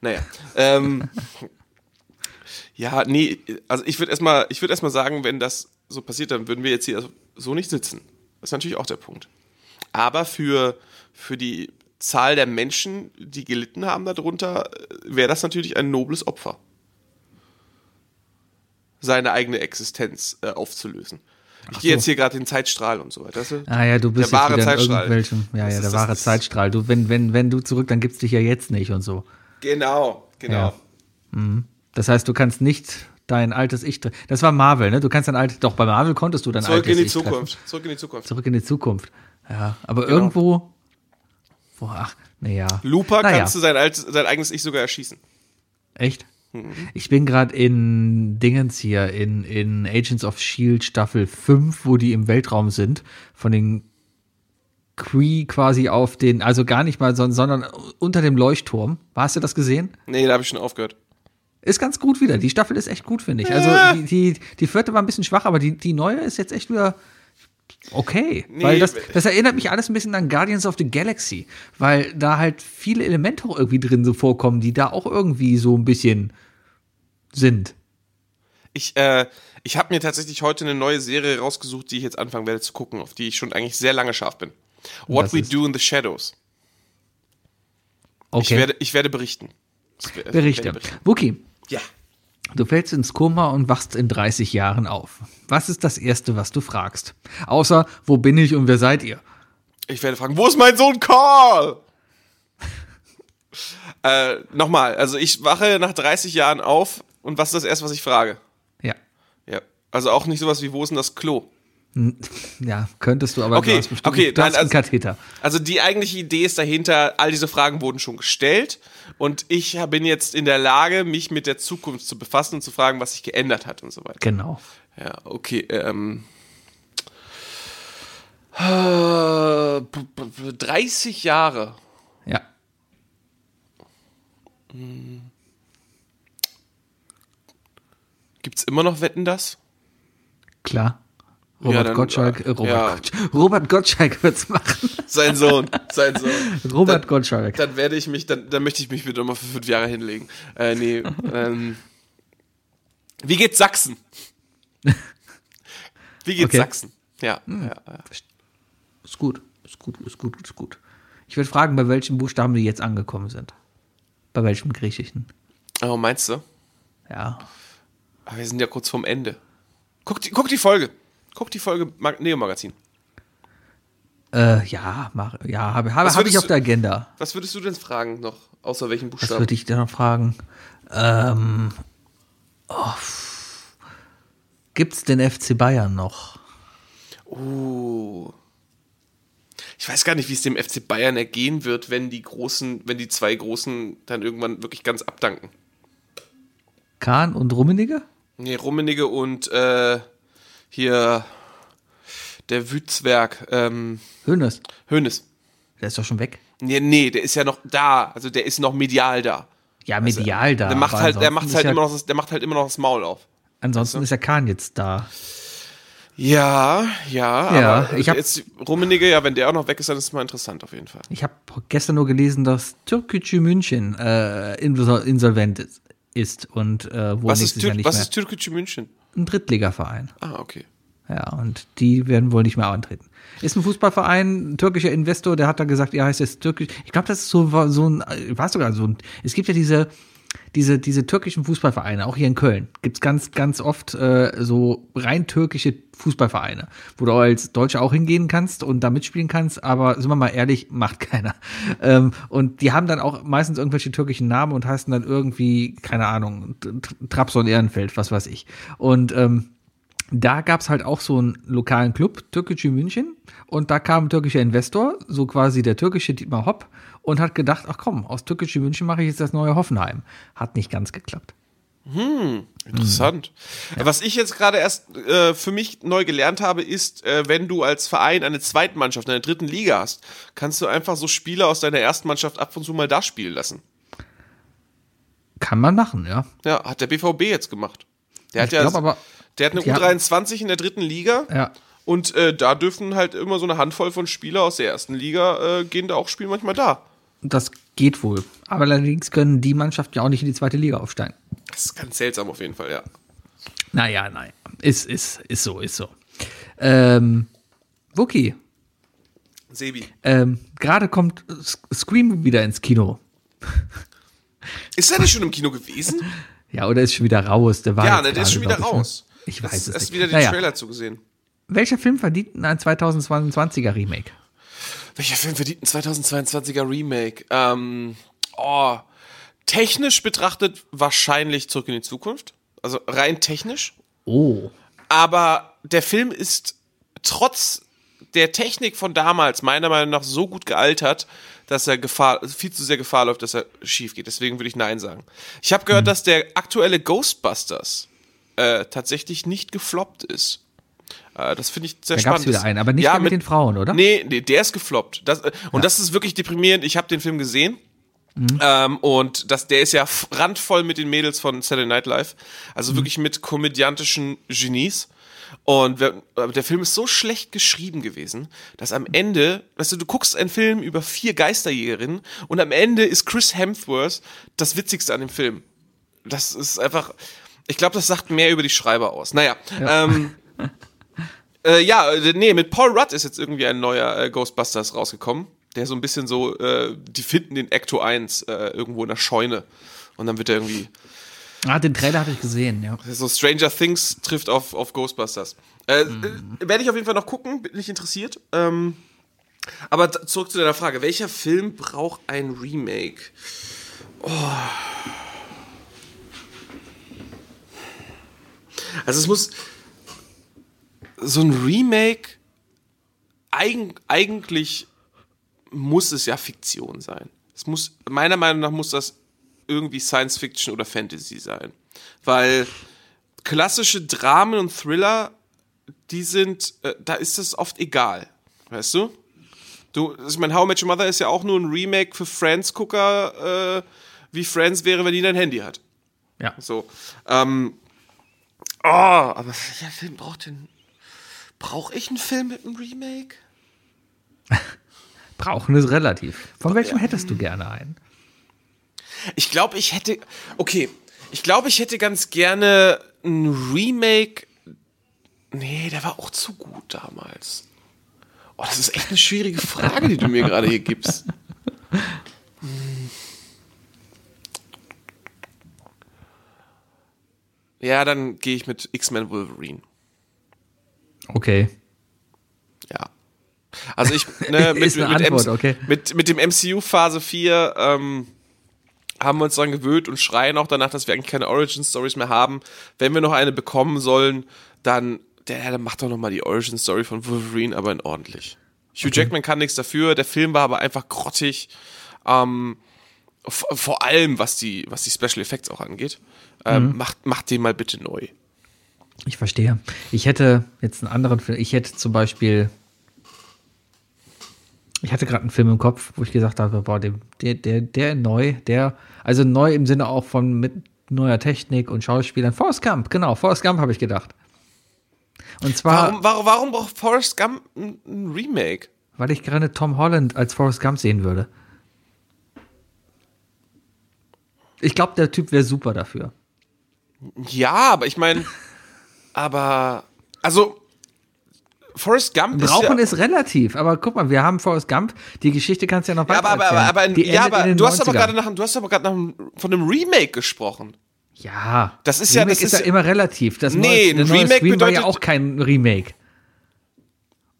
Naja. Ähm, ja, nee, also ich würde erstmal, ich würde erstmal sagen, wenn das so passiert, dann würden wir jetzt hier so nicht sitzen. Das ist natürlich auch der Punkt. Aber für, für die Zahl der Menschen, die gelitten haben darunter, wäre das natürlich ein nobles Opfer. Seine eigene Existenz äh, aufzulösen. Ich gehe so. jetzt hier gerade den Zeitstrahl und so weiter. weißt du? Ah ja, du bist Der wahre Zeitstrahl. ja, Das ja, der wahre Zeitstrahl. Du, wenn, wenn, wenn du zurück, dann gibt's dich ja jetzt nicht und so. Genau, genau. Ja. Das heißt, du kannst nicht dein altes Ich treffen. Das war Marvel, ne? Du kannst dein altes, doch bei Marvel konntest du dein Zurück altes in die Ich treffen. Zukunft. Zurück in die Zukunft. Zurück in die Zukunft. Ja, aber Genau. irgendwo, wo, ach, naja. Looper naja. kannst du sein, altes, sein eigenes Ich sogar erschießen. Echt? Mhm. Ich bin gerade in Dingens hier, in, in Agents of Shield Staffel 5, wo die im Weltraum sind, von den Cree quasi auf den, also gar nicht mal, sondern unter dem Leuchtturm. Hast du das gesehen? Nee, da habe ich schon aufgehört. Ist ganz gut wieder. Die Staffel ist echt gut, finde ich. Also die, die, die vierte war ein bisschen schwach, aber die, die neue ist jetzt echt wieder okay. Nee, weil das, das erinnert mich alles ein bisschen an Guardians of the Galaxy, weil da halt viele Elemente auch irgendwie drin so vorkommen, die da auch irgendwie so ein bisschen sind. Ich, äh, ich habe mir tatsächlich heute eine neue Serie rausgesucht, die ich jetzt anfangen werde zu gucken, auf die ich schon eigentlich sehr lange scharf bin. What das We? Do in the Shadows. Okay. Ich, werde, ich werde berichten. Ich werde Berichte. Wookie, Ja. du fällst ins Koma und wachst in 30 Jahren auf. Was ist das Erste, was du fragst? Außer, wo bin ich und wer seid ihr? Ich werde fragen, wo ist mein Sohn Carl? äh, nochmal, also ich wache nach 30 Jahren auf und was ist das erste, was ich frage? Ja. Ja. Also auch nicht sowas wie, wo ist denn das Klo? Ja, könntest du, aber okay, du hast bestimmt okay, du nein, also, Katheter. Also die eigentliche Idee ist dahinter, all diese Fragen wurden schon gestellt und ich bin jetzt in der Lage, mich mit der Zukunft zu befassen und zu fragen, was sich geändert hat und so weiter. Genau. Ja, okay. Ähm, äh, 30 Jahre. Ja. Hm. Gibt es immer noch Wetten das? Klar. Robert dann, Gottschalk, äh, äh, Robert, ja. Gottschalk, Robert Gottschalk wird's machen. Sein Sohn, sein Sohn. Robert Dann- Gottschalk. Dann werde ich mich, dann, dann möchte ich mich wieder mal für fünf Jahre hinlegen. Äh, nee, ähm, wie geht's Sachsen? Wie geht's Okay. Sachsen? Ja, ja, ja. Ist gut, ist gut, ist gut, ist gut. Ich würde fragen, bei welchen Buchstaben die jetzt angekommen sind. Bei welchem griechischen? Oh, meinst du? Ja. Aber wir sind ja kurz vorm Ende. Guck die, guck die Folge. Guck die Folge Neo Magazin. Äh, ja, mach, ja, habe Was hab ich auf der Agenda. Was würdest du denn fragen noch, außer welchen Was Buchstaben? würde ich da noch fragen? Ähm, oh, gibt's den FC Bayern noch? Oh. Ich weiß gar nicht, wie es dem FC Bayern ergehen wird, wenn die großen, wenn die zwei großen dann irgendwann wirklich ganz abdanken. Kahn und Rummenigge? Nee, Rummenigge und äh, hier der Wützwerk, ähm, Hönes. Hönes. Der ist doch schon weg. Nee, nee, der ist ja noch da. Also der ist noch medial da. Ja, medial da. Der macht halt, der macht ist halt ja, immer noch, das, der macht halt immer noch das Maul auf. Ansonsten ist ja Kahn jetzt da. Ja, ja, Ja, aber ich hab- jetzt Rummenigge, ja, wenn der auch noch weg ist, dann ist es mal interessant auf jeden Fall. Ich habe gestern nur gelesen, dass Türkgücü München äh, insol- insolvent ist- ist und äh, wohl Was ist, nächstes Jahr Tür nicht was mehr. ist Türkische München? Ein Drittligaverein. Ah, okay. Ja, und die werden wohl nicht mehr antreten. Ist ein Fußballverein, ein türkischer Investor, der hat da gesagt, ja, heißt jetzt türkisch. Ich glaube, das ist so, so ein, war sogar so ein, es gibt ja diese, diese, diese türkischen Fußballvereine, auch hier in Köln, gibt's ganz, ganz oft äh, so rein türkische Fußballvereine, wo du als Deutscher auch hingehen kannst und da mitspielen kannst, aber sind wir mal ehrlich, macht keiner. Ähm, und die haben dann auch meistens irgendwelche türkischen Namen und heißen dann irgendwie, keine Ahnung, Trabzon Ehrenfeld, was weiß ich. Und ähm, da gab's halt auch so einen lokalen Club, Türkische München, und da kam ein türkischer Investor, so quasi der türkische Dietmar Hopp, und hat gedacht, ach komm, aus Türkische München mache ich jetzt das neue Hoffenheim. Hat nicht ganz geklappt. Interessant. Was ich jetzt gerade erst äh, für mich neu gelernt habe, ist, äh, wenn du als Verein eine Zweitmannschaft in der dritten Liga hast, kannst du einfach so Spieler aus deiner ersten Mannschaft ab und zu mal da spielen lassen. Kann man machen, ja. Ja, hat der BVB jetzt gemacht. Der hat Ich ja, glaub aber, der hat eine die haben- U23 in der dritten Liga. Ja. Und äh, da dürfen halt immer so eine Handvoll von Spieler aus der ersten Liga äh, gehen da auch spielen manchmal da. Das geht wohl. Aber allerdings können die Mannschaften ja auch nicht in die zweite Liga aufsteigen. Das ist ganz seltsam auf jeden Fall, ja. Naja, nein. Ist, ist, ist so, ist so. Ähm, Wookie, Sebi. ähm, gerade kommt Scream wieder ins Kino. Ist er nicht schon im Kino gewesen? Ja, oder ist schon wieder raus? Der war ja, ne, der ist schon wieder ich, ne? raus. Ich Jetzt weiß es erst nicht. wieder den Naja. Trailer zugesehen. Welcher Film verdient ein 2022er Remake? Welcher Film verdient ein 2022er Remake? Ähm, oh, technisch betrachtet wahrscheinlich zurück in die Zukunft. Also rein technisch. Oh. Aber der Film ist trotz der Technik von damals meiner Meinung nach so gut gealtert, dass er Gefahr, viel zu sehr Gefahr läuft, dass er schief geht. Deswegen würde ich Nein sagen. Ich habe gehört, dass der aktuelle Ghostbusters äh, tatsächlich nicht gefloppt ist. Äh, das finde ich sehr Da spannend. wieder einen, aber nicht ja, mehr mit den Frauen, oder? Nee, nee, der ist gefloppt. Das, äh, und das ist wirklich deprimierend. Ich habe den Film gesehen. Ähm, und das, der ist ja randvoll mit den Mädels von Saturday Night Live. Also wirklich mit komödiantischen Genies. Und der Film ist so schlecht geschrieben gewesen, dass am Ende, weißt du, du guckst einen Film über vier Geisterjägerinnen und am Ende ist Chris Hemsworth das Witzigste an dem Film. Das ist einfach, ich glaube, das sagt mehr über die Schreiber aus. Naja, ähm, äh, ja, äh, nee, mit Paul Rudd ist jetzt irgendwie ein neuer äh, Ghostbusters rausgekommen. Der so ein bisschen so, äh, die finden den Ecto 1 äh, irgendwo in der Scheune. Und dann wird er irgendwie, Ah, den Trailer hatte ich gesehen, ja. so Stranger Things trifft auf, auf Ghostbusters. Äh, Werde ich auf jeden Fall noch gucken, bin ich interessiert. Ähm, aber zurück zu deiner Frage. Welcher Film braucht ein Remake? Oh. Also es muss so ein Remake eigen, eigentlich muss es ja Fiktion sein. Es muss meiner Meinung nach muss das irgendwie Science Fiction oder Fantasy sein, weil klassische Dramen und Thriller, die sind, äh, da ist es oft egal, weißt du? Du, ich meine, How I Met Your Mother ist ja auch nur ein Remake für Friends-Gucker, äh, wie Friends wäre, wenn die dein Handy hat. Ja. So. Ähm, Oh, aber welcher Film braucht denn. Brauche ich einen Film mit einem Remake? Brauchen ist relativ. Von welchem hättest du gerne einen? Ich glaube, ich hätte. Okay, ich glaube, ich hätte ganz gerne ein Remake. Nee, der war auch zu gut damals. Oh, das ist echt eine schwierige Frage, die du mir gerade hier gibst. Hm. Ja, dann gehe ich mit X-Men Wolverine. Okay. Ja. Also ich, ne, mit, mit, Antwort, MC okay. mit, mit dem MCU Phase 4 ähm, haben wir uns dran gewöhnt und schreien auch danach, dass wir eigentlich keine Origin Stories mehr haben. Wenn wir noch eine bekommen sollen, dann, der, der macht doch noch mal die Origin Story von Wolverine, aber in ordentlich. Hugh Jackman kann nichts dafür, der Film war aber einfach grottig. Ähm, vor allem, was die, was die Special Effects auch angeht. Ähm, Mhm. macht, macht den mal bitte neu. Ich verstehe. Ich hätte jetzt einen anderen Film. Ich hätte zum Beispiel. Ich hatte gerade einen Film im Kopf, wo ich gesagt habe, boah, der, der, der, neu, der, also neu im Sinne auch von mit neuer Technik und Schauspielern. Forrest Gump, genau, Forrest Gump habe ich gedacht. Und zwar, Warum, warum, warum braucht Forrest Gump ein, ein Remake? weil ich gerne Tom Holland als Forrest Gump sehen würde. Ich glaube, der Typ wäre super dafür. Ja, aber ich meine, aber also Forrest Gump Brauchen ist ist relativ, aber guck mal, wir haben Forrest Gump, die Geschichte kannst du ja noch ja, weiter aber, aber, aber, aber, Die ja, in aber du hast aber 90ern. gerade nach, du hast aber gerade von einem Remake gesprochen. Ja, Das ist ja- Remake das ist ist ja ja- immer relativ. Das Nee, neue, ein Remake Scream war ja bedeutet- auch kein Remake.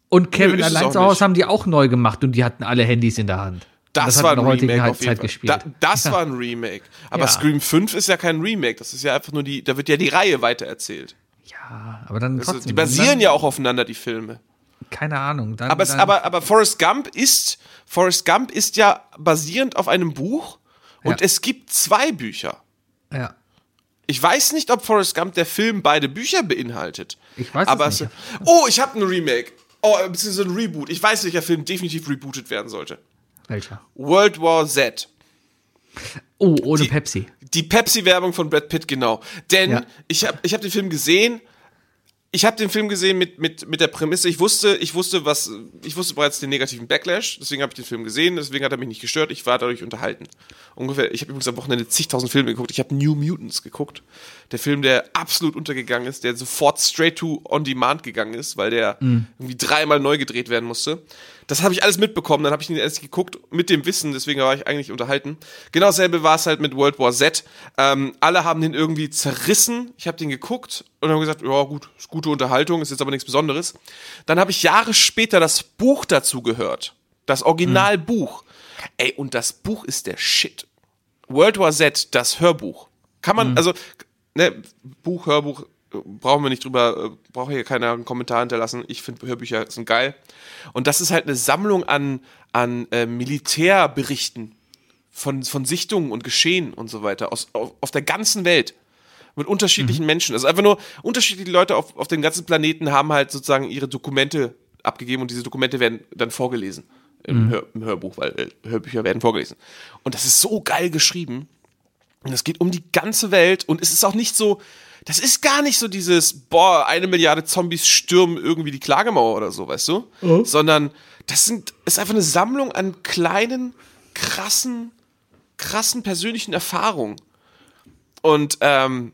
Und Kevin es allein zu Hause haben die auch neu gemacht und die hatten alle Handys in der Hand. Das, hat war in ein Remake auf jeden Zeit Fall. gespielt. Da, das war ein Remake. Aber Ja. Scream 5 ist ja kein Remake. Das ist ja einfach nur die, da wird ja die Reihe weitererzählt. Ja, aber dann Also, trotzdem. die basieren dann, ja auch aufeinander, die Filme. Keine Ahnung. Dann, Aber, es, dann, aber, aber Forrest Gump ist, Forrest Gump ist ja basierend auf einem Buch und Ja. es gibt zwei Bücher. ja. Ich weiß nicht, ob Forrest Gump der Film beide Bücher beinhaltet. Ich weiß es aber nicht. oh, ich habe ein Remake. Oh, beziehungsweise ein Reboot. Ich weiß, welcher Film definitiv rebootet werden sollte. Welcher? World War Z. Oh, ohne Die- Pepsi. Die Pepsi-Werbung von Brad Pitt, genau. Denn Ja. ich habe ich hab den Film gesehen. Ich habe den Film gesehen mit, mit, mit der Prämisse, ich wusste, ich wusste, was, ich wusste bereits den negativen Backlash, deswegen habe ich den Film gesehen, deswegen hat er mich nicht gestört, ich war dadurch unterhalten. Ungefähr, ich habe übrigens am Wochenende zigtausend Filme geguckt, ich habe New Mutants geguckt. Der Film, der absolut untergegangen ist, der sofort straight to on demand gegangen ist, weil der irgendwie dreimal neu gedreht werden musste. Das habe ich alles mitbekommen, dann habe ich ihn erst geguckt mit dem Wissen, deswegen war ich eigentlich unterhalten. Genau dasselbe war es halt mit World War Z. Ähm, alle haben den irgendwie zerrissen. Ich habe den geguckt und haben gesagt, ja gut, ist gute Unterhaltung, ist jetzt aber nichts Besonderes. Dann habe ich Jahre später das Buch dazu gehört. Das Originalbuch. Ey, und das Buch ist der Shit. World War Z, das Hörbuch. Kann man, also, ne, Buch, Hörbuch, brauchen wir nicht drüber, äh, braucht hier keiner einen Kommentar hinterlassen. Ich finde Hörbücher sind geil. Und das ist halt eine Sammlung an, an äh, Militärberichten von, von Sichtungen und Geschehen und so weiter aus, auf, auf der ganzen Welt. Mit unterschiedlichen Menschen. Also einfach nur unterschiedliche Leute auf, auf dem ganzen Planeten haben halt sozusagen ihre Dokumente abgegeben und diese Dokumente werden dann vorgelesen im, Hör, im Hörbuch, weil äh, Hörbücher werden vorgelesen. Und das ist so geil geschrieben. Und es geht um die ganze Welt und es ist auch nicht so, das ist gar nicht so dieses, boah, eine Milliarde Zombies stürmen irgendwie die Klagemauer oder so, weißt du? Sondern das sind, ist einfach eine Sammlung an kleinen, krassen, krassen persönlichen Erfahrungen. Und ähm,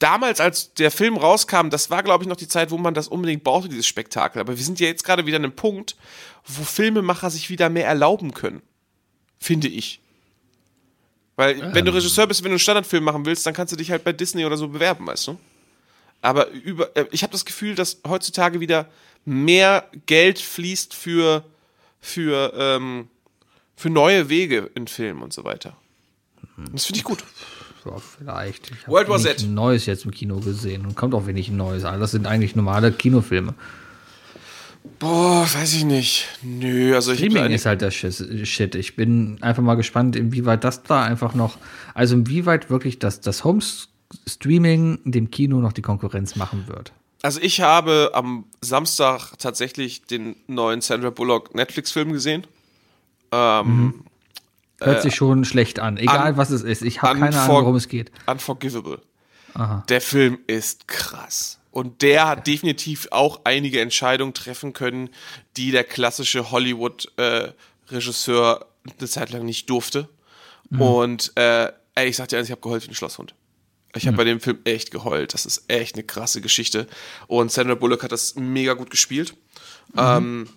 damals, als der Film rauskam, das war, glaube ich, noch die Zeit, wo man das unbedingt brauchte, dieses Spektakel. Aber wir sind ja jetzt gerade wieder an einem Punkt, wo Filmemacher sich wieder mehr erlauben können. Finde ich. Weil, wenn du Regisseur bist, wenn du einen Standardfilm machen willst, dann kannst du dich halt bei Disney oder so bewerben, weißt du? Aber über, äh, ich habe das Gefühl, dass heutzutage wieder mehr Geld fließt für, für, ähm, für neue Wege in Filmen und so weiter. Und Das finde ich gut. Ja, vielleicht. Ich World War habe Z. ein Neues jetzt im Kino gesehen und kommt auch wenig Neues. Alles sind eigentlich normale Kinofilme. Boah, weiß ich nicht. Nö, also ich Streaming ist halt der Shit. Ich bin einfach mal gespannt, inwieweit das da einfach noch, also inwieweit wirklich das, das Home-Streaming dem Kino noch die Konkurrenz machen wird. Also ich habe am Samstag tatsächlich den neuen Sandra Bullock Netflix-Film gesehen. Ähm, Hört sich schon schlecht an. Egal un- was es ist. Ich habe keine Ahnung, worum es geht. Unforgivable. Der Film ist krass. Und der hat definitiv auch einige Entscheidungen treffen können, die der klassische Hollywood-Regisseur eine Zeit lang nicht durfte. Und äh, ey, ich sag dir eins, ich habe geheult wie ein Schlosshund. Ich habe bei dem Film echt geheult. Das ist echt eine krasse Geschichte. Und Sandra Bullock hat das mega gut gespielt. Ähm,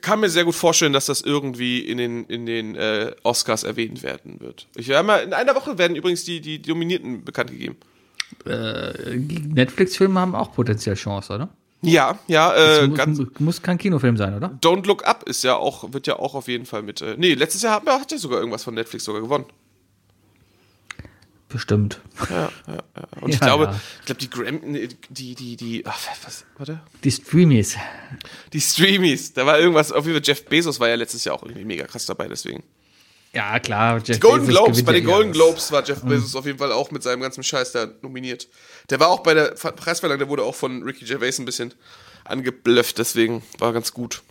kann mir sehr gut vorstellen, dass das irgendwie in den, in den äh, Oscars erwähnt werden wird. Ich mal, in einer Woche werden übrigens die, die Dominierten bekannt gegeben. Netflix-Filme haben auch potenziell Chance, oder? Ja, ja, äh, muss, ganz, muss kein Kinofilm sein, oder? Don't Look Up ist ja auch, wird ja auch auf jeden Fall mit. Äh, nee, letztes Jahr hat, hat ja sogar irgendwas von Netflix sogar gewonnen. Bestimmt. Und ich Ja, glaube, ja. ich glaube, die Gram, die, die, die, ach, was, warte? Die Streamies. Die Streamies, da war irgendwas, auf jeden Fall Jeff Bezos war ja letztes Jahr auch irgendwie mega krass dabei, deswegen. Ja, klar. Jeff Die Golden Bezos Globes, bei den eh Golden alles. Globes war Jeff Bezos auf jeden Fall auch mit seinem ganzen Scheiß da nominiert. Der war auch bei der Ver- Preisverleihung, der wurde auch von Ricky Gervais ein bisschen angeblufft, deswegen war ganz gut.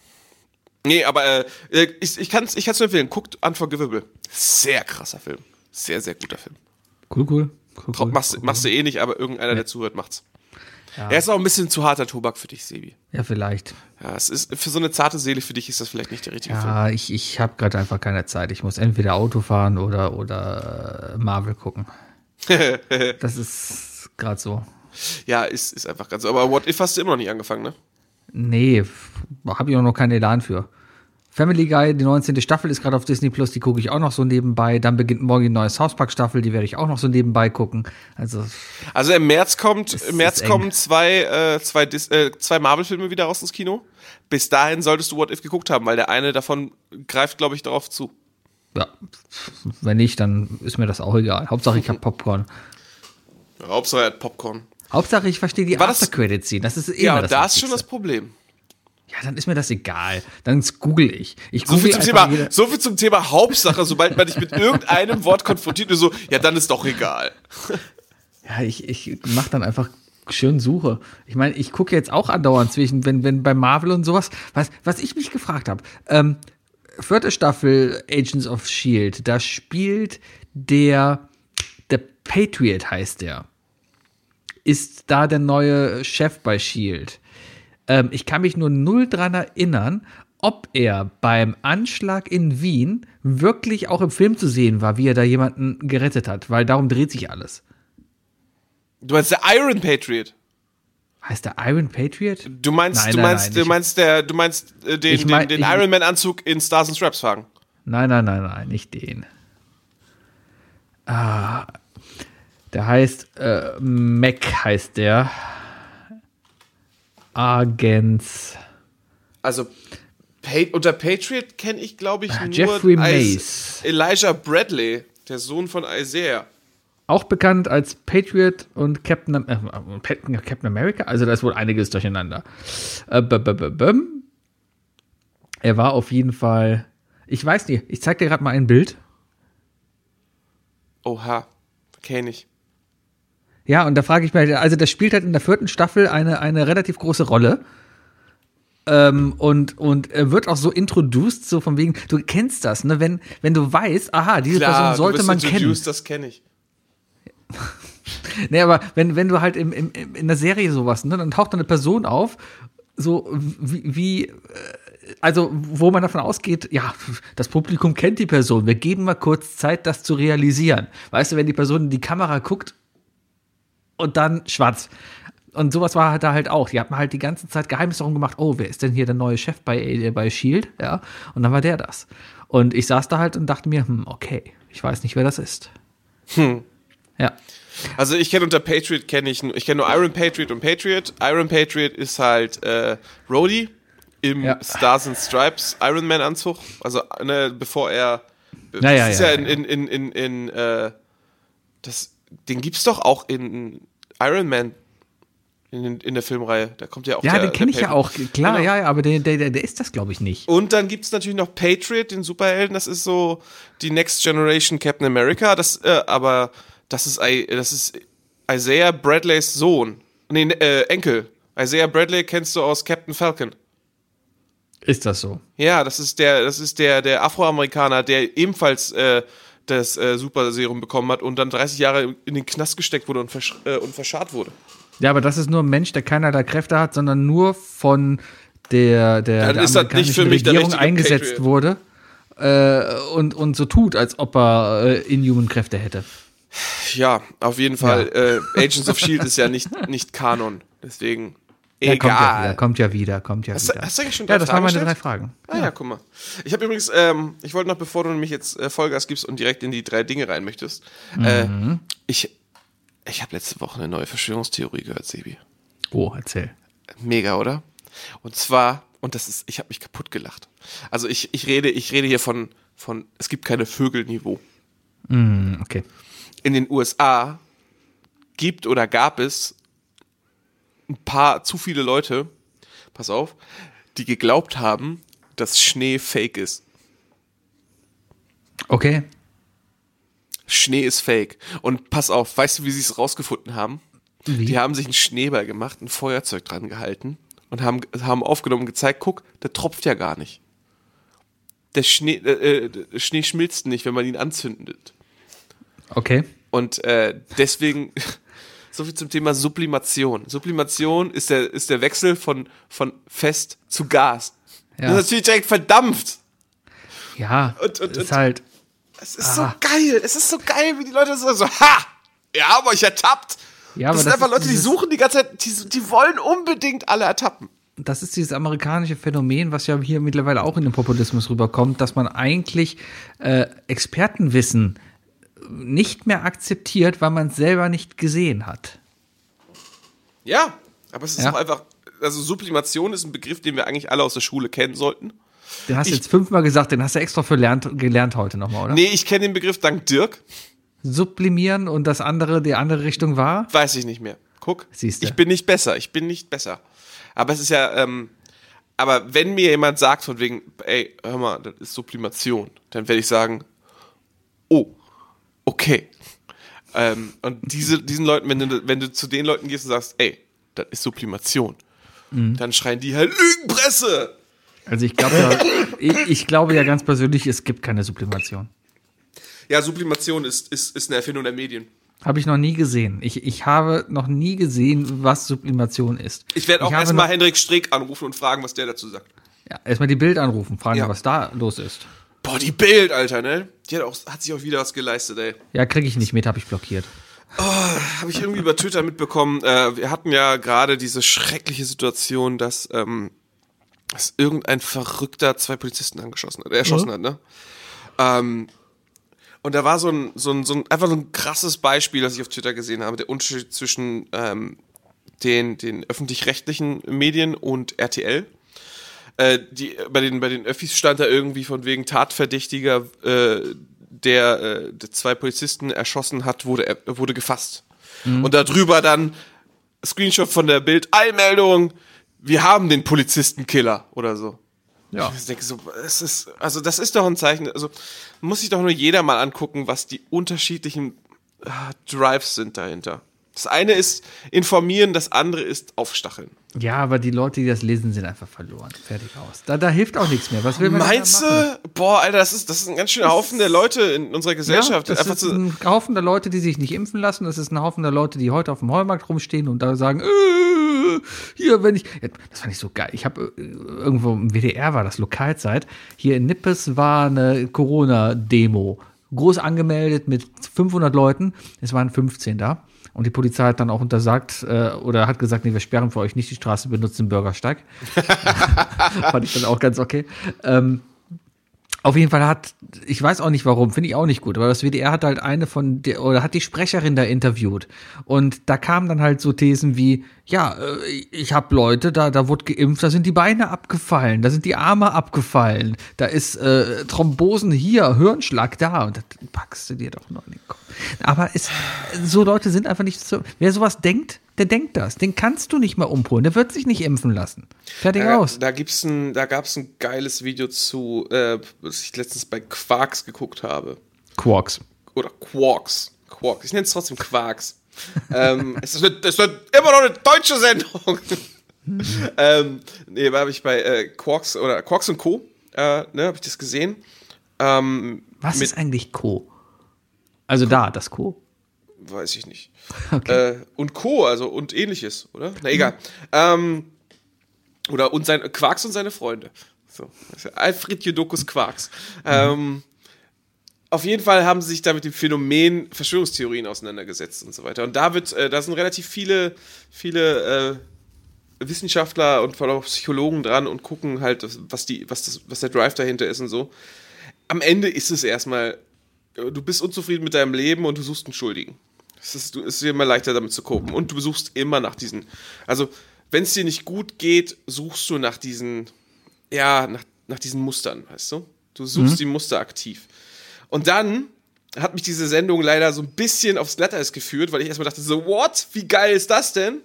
Nee, aber äh, ich, ich kann es ich kann's nur empfehlen, guckt Unforgivable. Sehr krasser Film. Sehr, sehr guter Film. Cool, cool. cool, cool. machst, machst du eh nicht, aber irgendeiner, der zuhört, macht's. Er ist auch ein bisschen zu harter Tobak für dich, Sebi. Ja, vielleicht. Ja, es ist für so eine zarte Seele für dich ist das vielleicht nicht der richtige Film. Ja, ich, ich habe gerade einfach keine Zeit. Ich muss entweder Auto fahren oder, oder äh, Marvel gucken. das ist gerade so. Ja, ist, ist einfach ganz. Aber What If hast du immer noch nicht angefangen, ne? Nee, habe ich auch noch keinen Elan für. Family Guy, die 19. Staffel ist gerade auf Disney Plus, die gucke ich auch noch so nebenbei. Dann beginnt morgen die neue South Park Staffel, die werde ich auch noch so nebenbei gucken. Also, Also im März kommt, Das im März kommen zwei, äh, zwei, Dis äh, zwei Marvel-Filme wieder raus ins Kino. Bis dahin solltest du What If geguckt haben, weil der eine davon greift, glaube ich, darauf zu. ja, wenn nicht, dann ist mir das auch egal. Hauptsache ich habe Popcorn. Ja, Hauptsache er hat Popcorn. Hauptsache ich verstehe die das- After-Credit-Scene. Das ist eh Ja, das da ist schon das Problem. Ja, dann ist mir das egal. Dann google ich. Ich So viel, google zum Thema, so viel zum Thema Hauptsache, sobald man dich mit irgendeinem Wort konfrontiert, so, ja, dann ist doch egal. Ja, ich, ich mache dann einfach schön Suche. Ich meine, ich gucke jetzt auch andauernd zwischen, wenn, wenn bei Marvel und sowas, was, was ich mich gefragt habe, ähm, vierte Staffel Agents of Shield, da spielt der, der Patriot heißt der, ist da der neue Chef bei Shield. Ähm, ich kann mich nur null dran erinnern, ob er beim Anschlag in Wien wirklich auch im Film zu sehen war, wie er da jemanden gerettet hat, weil darum dreht sich alles. Du meinst der Iron Patriot. Heißt der Iron Patriot? Du meinst, Nein, du nein, meinst, nein, du meinst der, du meinst äh, den, mein- den, den Iron Man Anzug in Stars and Straps fahren. Nein, nein, nein, nein, nicht den. Ah, der heißt äh, Mac heißt der. Agents. Also unter Patriot kenne ich, glaube ich, nur Ah, Jeffrey Mace. Elijah Bradley, der Sohn von Isaiah. Auch bekannt als Patriot und Captain, Am- äh, Captain America. Also da ist wohl einiges durcheinander. Äh, b -b -b -bum. Er war auf jeden Fall. Ich weiß nicht, ich zeig dir gerade mal ein Bild. Oha, kenne ich. Ja, und da frage ich mich, also das spielt halt in der vierten Staffel eine, eine relativ große Rolle. Ähm, und, und er wird auch so introduced, so von wegen, du kennst das, ne? Wenn, wenn du weißt, aha, diese Person sollte du bist man kennen. Das kenne ich. Nee, aber wenn, wenn du halt im, im, im- in der Serie sowas, ne, dann taucht da eine Person auf, so wie, wie, äh, also wo man davon ausgeht, ja, das Publikum kennt die Person, wir geben mal kurz Zeit, das zu realisieren. Weißt du, wenn die Person in die Kamera guckt und dann schwarz. Und sowas war halt da halt auch. Die hat man halt die ganze Zeit Geheimnis darum gemacht, oh, wer ist denn hier der neue Chef bei, äh, bei Shield? Ja, und dann war der das. Und ich saß da halt und dachte mir, hm, okay, ich weiß nicht, wer das ist. Hm. Ja. Also ich kenne unter Patriot kenne ich, nur- ich kenne nur Iron Patriot und Patriot. Iron Patriot ist halt äh, Rhodey im Ja. Stars and Stripes Iron Man Anzug. Also ne, bevor er, das Ja, ja, ist ja, ja, ja. in in in in, in äh, das, den gibt's doch auch in Iron Man in, in, der Filmreihe. Da kommt ja auch Ja, der, den kenne ich ja auch. Klar, Genau. ja, aber der, der, der, ist das, glaube ich, nicht. Und dann gibt's natürlich noch Patriot, den Superhelden. Das ist so die Next Generation Captain America. Das, äh, aber das ist, das ist Isaiah Bradleys Sohn. Nee, äh, Enkel. Isaiah Bradley kennst du aus Captain Falcon. Ist das so? Ja, das ist der, das ist der, der Afroamerikaner, der ebenfalls äh, das äh, Super Serum bekommen hat und dann 30 Jahre in den Knast gesteckt wurde und, versch äh, und verscharrt wurde. Ja, aber das ist nur ein Mensch, der keinerlei Kräfte hat, sondern nur von der, der, Dann der der Regierung richtige eingesetzt Patriot. wurde äh, und, und so tut, als ob er äh, Inhuman-Kräfte hätte. Ja, auf jeden Fall. Äh, Agents of Shield ist ja nicht, nicht Kanon. Deswegen Ja, kommt ja wieder, egal. kommt ja wieder, kommt ja Hast wieder. hast du eigentlich schon ja, drei das Fragen waren meine gestellt? drei Fragen. Ah ja, guck mal. Ich habe übrigens, ähm, ich wollte noch, bevor du nämlich jetzt äh, Vollgas gibst und direkt in die drei Dinge rein möchtest, äh, ich, ich habe letzte Woche eine neue Verschwörungstheorie gehört, Sebi. Oh, erzähl. Mega, oder? Und zwar, und das ist, ich habe mich kaputt gelacht. Also ich, ich rede, ich rede hier von, von, es gibt keine Vögelniveau. Hm, okay. In den USA gibt oder gab es ein paar zu viele Leute, pass auf, die geglaubt haben, dass Schnee fake ist. Okay. Schnee ist fake. Und pass auf, weißt du, wie sie es rausgefunden haben? Wie? Die haben sich einen Schneeball gemacht, ein Feuerzeug dran gehalten und haben, haben aufgenommen und gezeigt, guck, der tropft ja gar nicht. Der Schnee, äh, äh, der Schnee schmilzt nicht, wenn man ihn anzündet. Okay. Und äh, deswegen, so viel zum Thema Sublimation. Sublimation ist der, ist der Wechsel von, von fest zu Gas. Ja. Das ist natürlich direkt verdampft. Ja, Und- und- ist und- halt. Es ist so geil. Es ist so geil, wie die Leute so, so ha! Wir haben euch ertappt. Ja, aber das sind das einfach Leute, die suchen die ganze Zeit, die, die wollen unbedingt alle ertappen. das ist dieses amerikanische Phänomen, was ja hier mittlerweile auch in den Populismus rüberkommt, dass man eigentlich äh, Expertenwissen nicht mehr akzeptiert, weil man es selber nicht gesehen hat. Ja, aber es ist Ja. auch einfach, also Sublimation ist ein Begriff, den wir eigentlich alle aus der Schule kennen sollten. Den hast du jetzt fünfmal gesagt, den hast du extra für lernt, gelernt heute nochmal, oder? Nee, ich kenne den Begriff dank Dirk. Sublimieren und das andere, die andere Richtung war? Weiß ich nicht mehr. Guck, Siehste. ich bin nicht besser, ich bin nicht besser. Aber es ist ja, ähm, aber wenn mir jemand sagt von wegen, ey, hör mal, das ist Sublimation, dann werde ich sagen, oh, okay. Ähm, und diese, diesen Leuten, wenn du, wenn du zu den Leuten gehst und sagst, ey, das ist Sublimation, Mhm. dann schreien die halt Lügenpresse. Also ich glaube ja, ich, ich glaube ja ganz persönlich, es gibt keine Sublimation. Ja, Sublimation ist, ist, ist eine Erfindung der Medien. Habe ich noch nie gesehen. Ich, ich habe noch nie gesehen, was Sublimation ist. Ich werde auch erstmal Hendrik Streeck anrufen und fragen, was der dazu sagt. Ja, erstmal die Bild anrufen, fragen, Ja. was da los ist. Boah, die Bild, Alter, ne? Die hat, auch, hat sich auch wieder was geleistet, ey. Ja, kriege ich nicht mit, habe ich blockiert. Habe ich irgendwie über Twitter mitbekommen. Äh, wir hatten ja gerade diese schreckliche Situation, dass, ähm, dass irgendein Verrückter zwei Polizisten angeschossen hat, äh, erschossen hat, ne? Ähm, und da war so ein, so ein, so ein, einfach so ein krasses Beispiel, das ich auf Twitter gesehen habe, der Unterschied zwischen ähm, den, den öffentlich-rechtlichen Medien und RTL. Äh, die, bei, den, bei den Öffis stand da irgendwie von wegen Tatverdächtiger, äh, der, äh, der zwei Polizisten erschossen hat, wurde, er- wurde gefasst. Und darüber dann Screenshot von der Bild, Eilmeldung, wir haben den Polizistenkiller oder so. Ja. Ich denke so, es ist, also das ist doch ein Zeichen, also muss sich doch nur jeder mal angucken, was die unterschiedlichen ah, Drives sind dahinter. Das eine ist informieren, das andere ist aufstacheln. Ja, aber die Leute, die das lesen, sind einfach verloren. Fertig aus. Da, da hilft auch nichts mehr. Was will man Meinst du? Boah, Alter, das ist, das ist ein ganz schöner Haufen der Leute in unserer Ja, Gesellschaft. das einfach ist ein Haufen der Leute, die sich nicht impfen lassen. Das ist ein Haufen der Leute, die heute auf dem Heumarkt rumstehen und da sagen, äh, hier, wenn ich, ja, das fand ich so geil. Ich habe äh, irgendwo im WDR war das Lokalzeit. Hier in Nippes war eine Corona-Demo. Groß angemeldet mit 500 Leuten. Es waren 15 da. Und die Polizei hat dann auch untersagt äh, oder hat gesagt, nee, wir sperren für euch nicht die Straße, benutzen den Bürgersteig. Fand ich dann auch ganz okay. Ähm, auf jeden Fall hat, ich weiß auch nicht warum, finde ich auch nicht gut, aber das WDR hat halt eine von der, oder hat die Sprecherin da interviewt. Und da kamen dann halt so Thesen wie, ja, äh, ich habe Leute, da, da wurde geimpft, da sind die Beine abgefallen, da sind die Arme abgefallen, da ist äh, Thrombosen hier, Hirnschlag da und das packst du dir doch noch in den Kopf. Aber es, so Leute sind einfach nicht so, wer sowas denkt, der denkt das. Den kannst du nicht mal umholen, der wird sich nicht impfen lassen. Fertig da, aus. da gibt's ein, da gab's ein geiles Video zu, äh, was ich letztens bei Quarks geguckt habe. Quarks. Oder Quarks. Quarks. Ich nenne es trotzdem Quarks. ähm, es, ist eine, es ist immer noch eine deutsche Sendung. ähm, nee, da habe ich bei äh, Quarks oder Quarks und Co. Äh, ne, habe ich das gesehen. Ähm, Was ist eigentlich Co? Also da, das Co. Weiß ich nicht. Okay. Äh, und Co., also und ähnliches, oder? Na egal. Ähm, oder und sein Quarks und seine Freunde. So. Alfred Jodokus Quarks. Ähm, auf jeden Fall haben sie sich da mit dem Phänomen Verschwörungstheorien auseinandergesetzt und so weiter. Und da wird, äh, da sind relativ viele, viele äh, Wissenschaftler und vor allem auch Psychologen dran und gucken halt, was die, was das, was der Drive dahinter ist und so. Am Ende ist es erstmal, äh, du bist unzufrieden mit deinem Leben und du suchst einen Schuldigen. Es ist, es ist immer leichter damit zu kopen. Und du suchst immer nach diesen, also wenn es dir nicht gut geht, suchst du nach diesen, ja, nach, nach diesen Mustern, weißt du? Du suchst die Muster aktiv. Und dann hat mich diese Sendung leider so ein bisschen aufs Glatteis geführt, weil ich erstmal dachte, so, what? Wie geil ist das denn?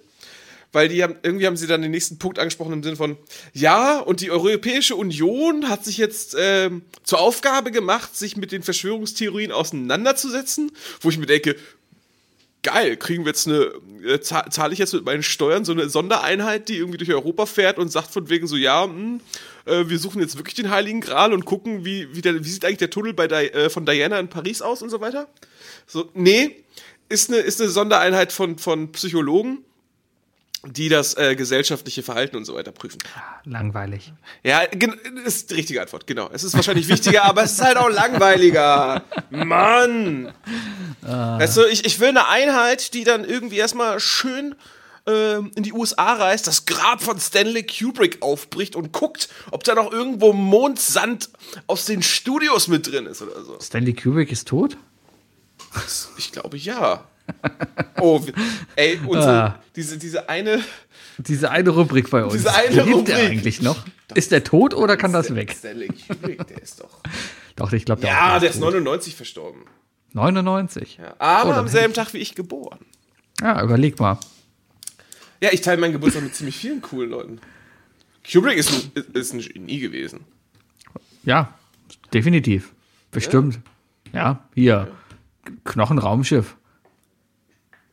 Weil die haben, irgendwie haben sie dann den nächsten Punkt angesprochen im Sinne von, ja, und die Europäische Union hat sich jetzt ähm, zur Aufgabe gemacht, sich mit den Verschwörungstheorien auseinanderzusetzen, wo ich mir denke, geil, kriegen wir jetzt eine, äh, zahl- zahle ich jetzt mit meinen Steuern so eine Sondereinheit, die irgendwie durch Europa fährt und sagt von wegen so, ja, hm, äh, wir suchen jetzt wirklich den Heiligen Gral und gucken, wie, wie, der, wie sieht eigentlich der Tunnel bei Di äh, von Diana in Paris aus und so weiter. So, nee, ist eine, ist eine Sondereinheit von, von Psychologen, die das äh, gesellschaftliche Verhalten und so weiter prüfen. Langweilig. Ja, ist die richtige Antwort, genau. Es ist wahrscheinlich wichtiger, aber es ist halt auch langweiliger. Mann! Weißt du, ich, ich will eine Einheit, die dann irgendwie erstmal schön ähm, in die USA reist, das Grab von Stanley Kubrick aufbricht und guckt, ob da noch irgendwo Mondsand aus den Studios mit drin ist oder so. Stanley Kubrick ist tot? Ich glaube ja. Oh, ey, unsere, Ah. diese, diese eine. Diese eine Rubrik bei uns. Diese eine Lebt Rubrik. der eigentlich noch? Ist der tot oder kann das weg? Kubrick, der ist doch. Doch, ich glaube, der Ja, der ist tot. 99 verstorben. 99. Ja, aber Oh, am selben Tag wie ich geboren. Ja, überleg mal. Ja, ich teile meinen Geburtstag mit ziemlich vielen coolen Leuten. Kubrick ist ein, ist ein Genie gewesen. Ja, definitiv. Bestimmt. Ja, hier. Knochenraumschiff.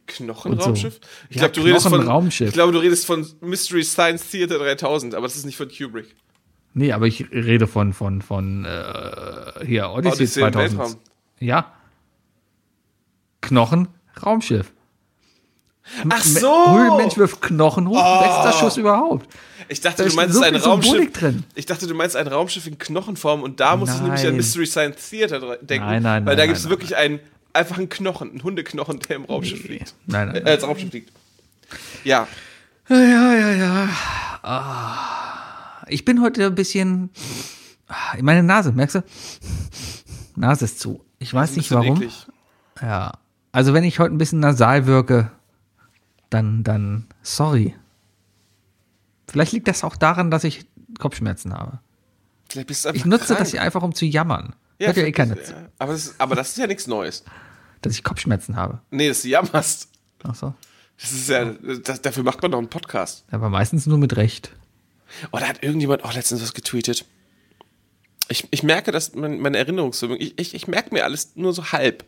Knochenraumschiff? Ich Ja, glaube, du redest von. Ich glaube, du redest von Mystery Science Theater 3000, aber das ist nicht von Kubrick. Nee, aber ich rede von, von, von äh, hier, Odyssey, Odyssey im 2000. Weltraum. Ja. Knochenraumschiff. Ach Me- so! Höhlenmensch wirft Knochen hoch. Bester Schuss überhaupt. Ich dachte, Da du meinst so ein Raumschiff. drin. Ich dachte, du meinst ein Raumschiff in Knochenform und da muss ich nämlich an. Mystery Science Theater denken. Nein, nein, Weil nein, da gibt es wirklich einen, einfach einen Knochen, einen Hundeknochen, der im Raumschiff liegt. Nein, nein, Äh, als Raumschiff liegt. Ja. Ja, ja, ja. Ah. Ich bin heute ein bisschen. Ah, Meine Nase, merkst du? Nase ist zu. Ich weiß nicht warum. eklig. Ja. Also wenn ich heute ein bisschen nasal wirke, dann, dann sorry. Vielleicht liegt das auch daran, dass ich Kopfschmerzen habe. Vielleicht bist du einfach Ich nutze krank. das hier einfach, um zu jammern. Ja, Hört ja eh keiner zu, aber, das ist, aber das ist ja nichts Neues. dass ich Kopfschmerzen habe. Nee, dass du jammerst. Ach so. Das ist ja, das, dafür macht man doch einen Podcast. Aber meistens nur mit Recht. Oh, da hat irgendjemand auch letztens was getweetet. Ich, ich merke, dass mein, meine Erinnerungsvermögen, ich, ich, ich merke mir alles nur so halb.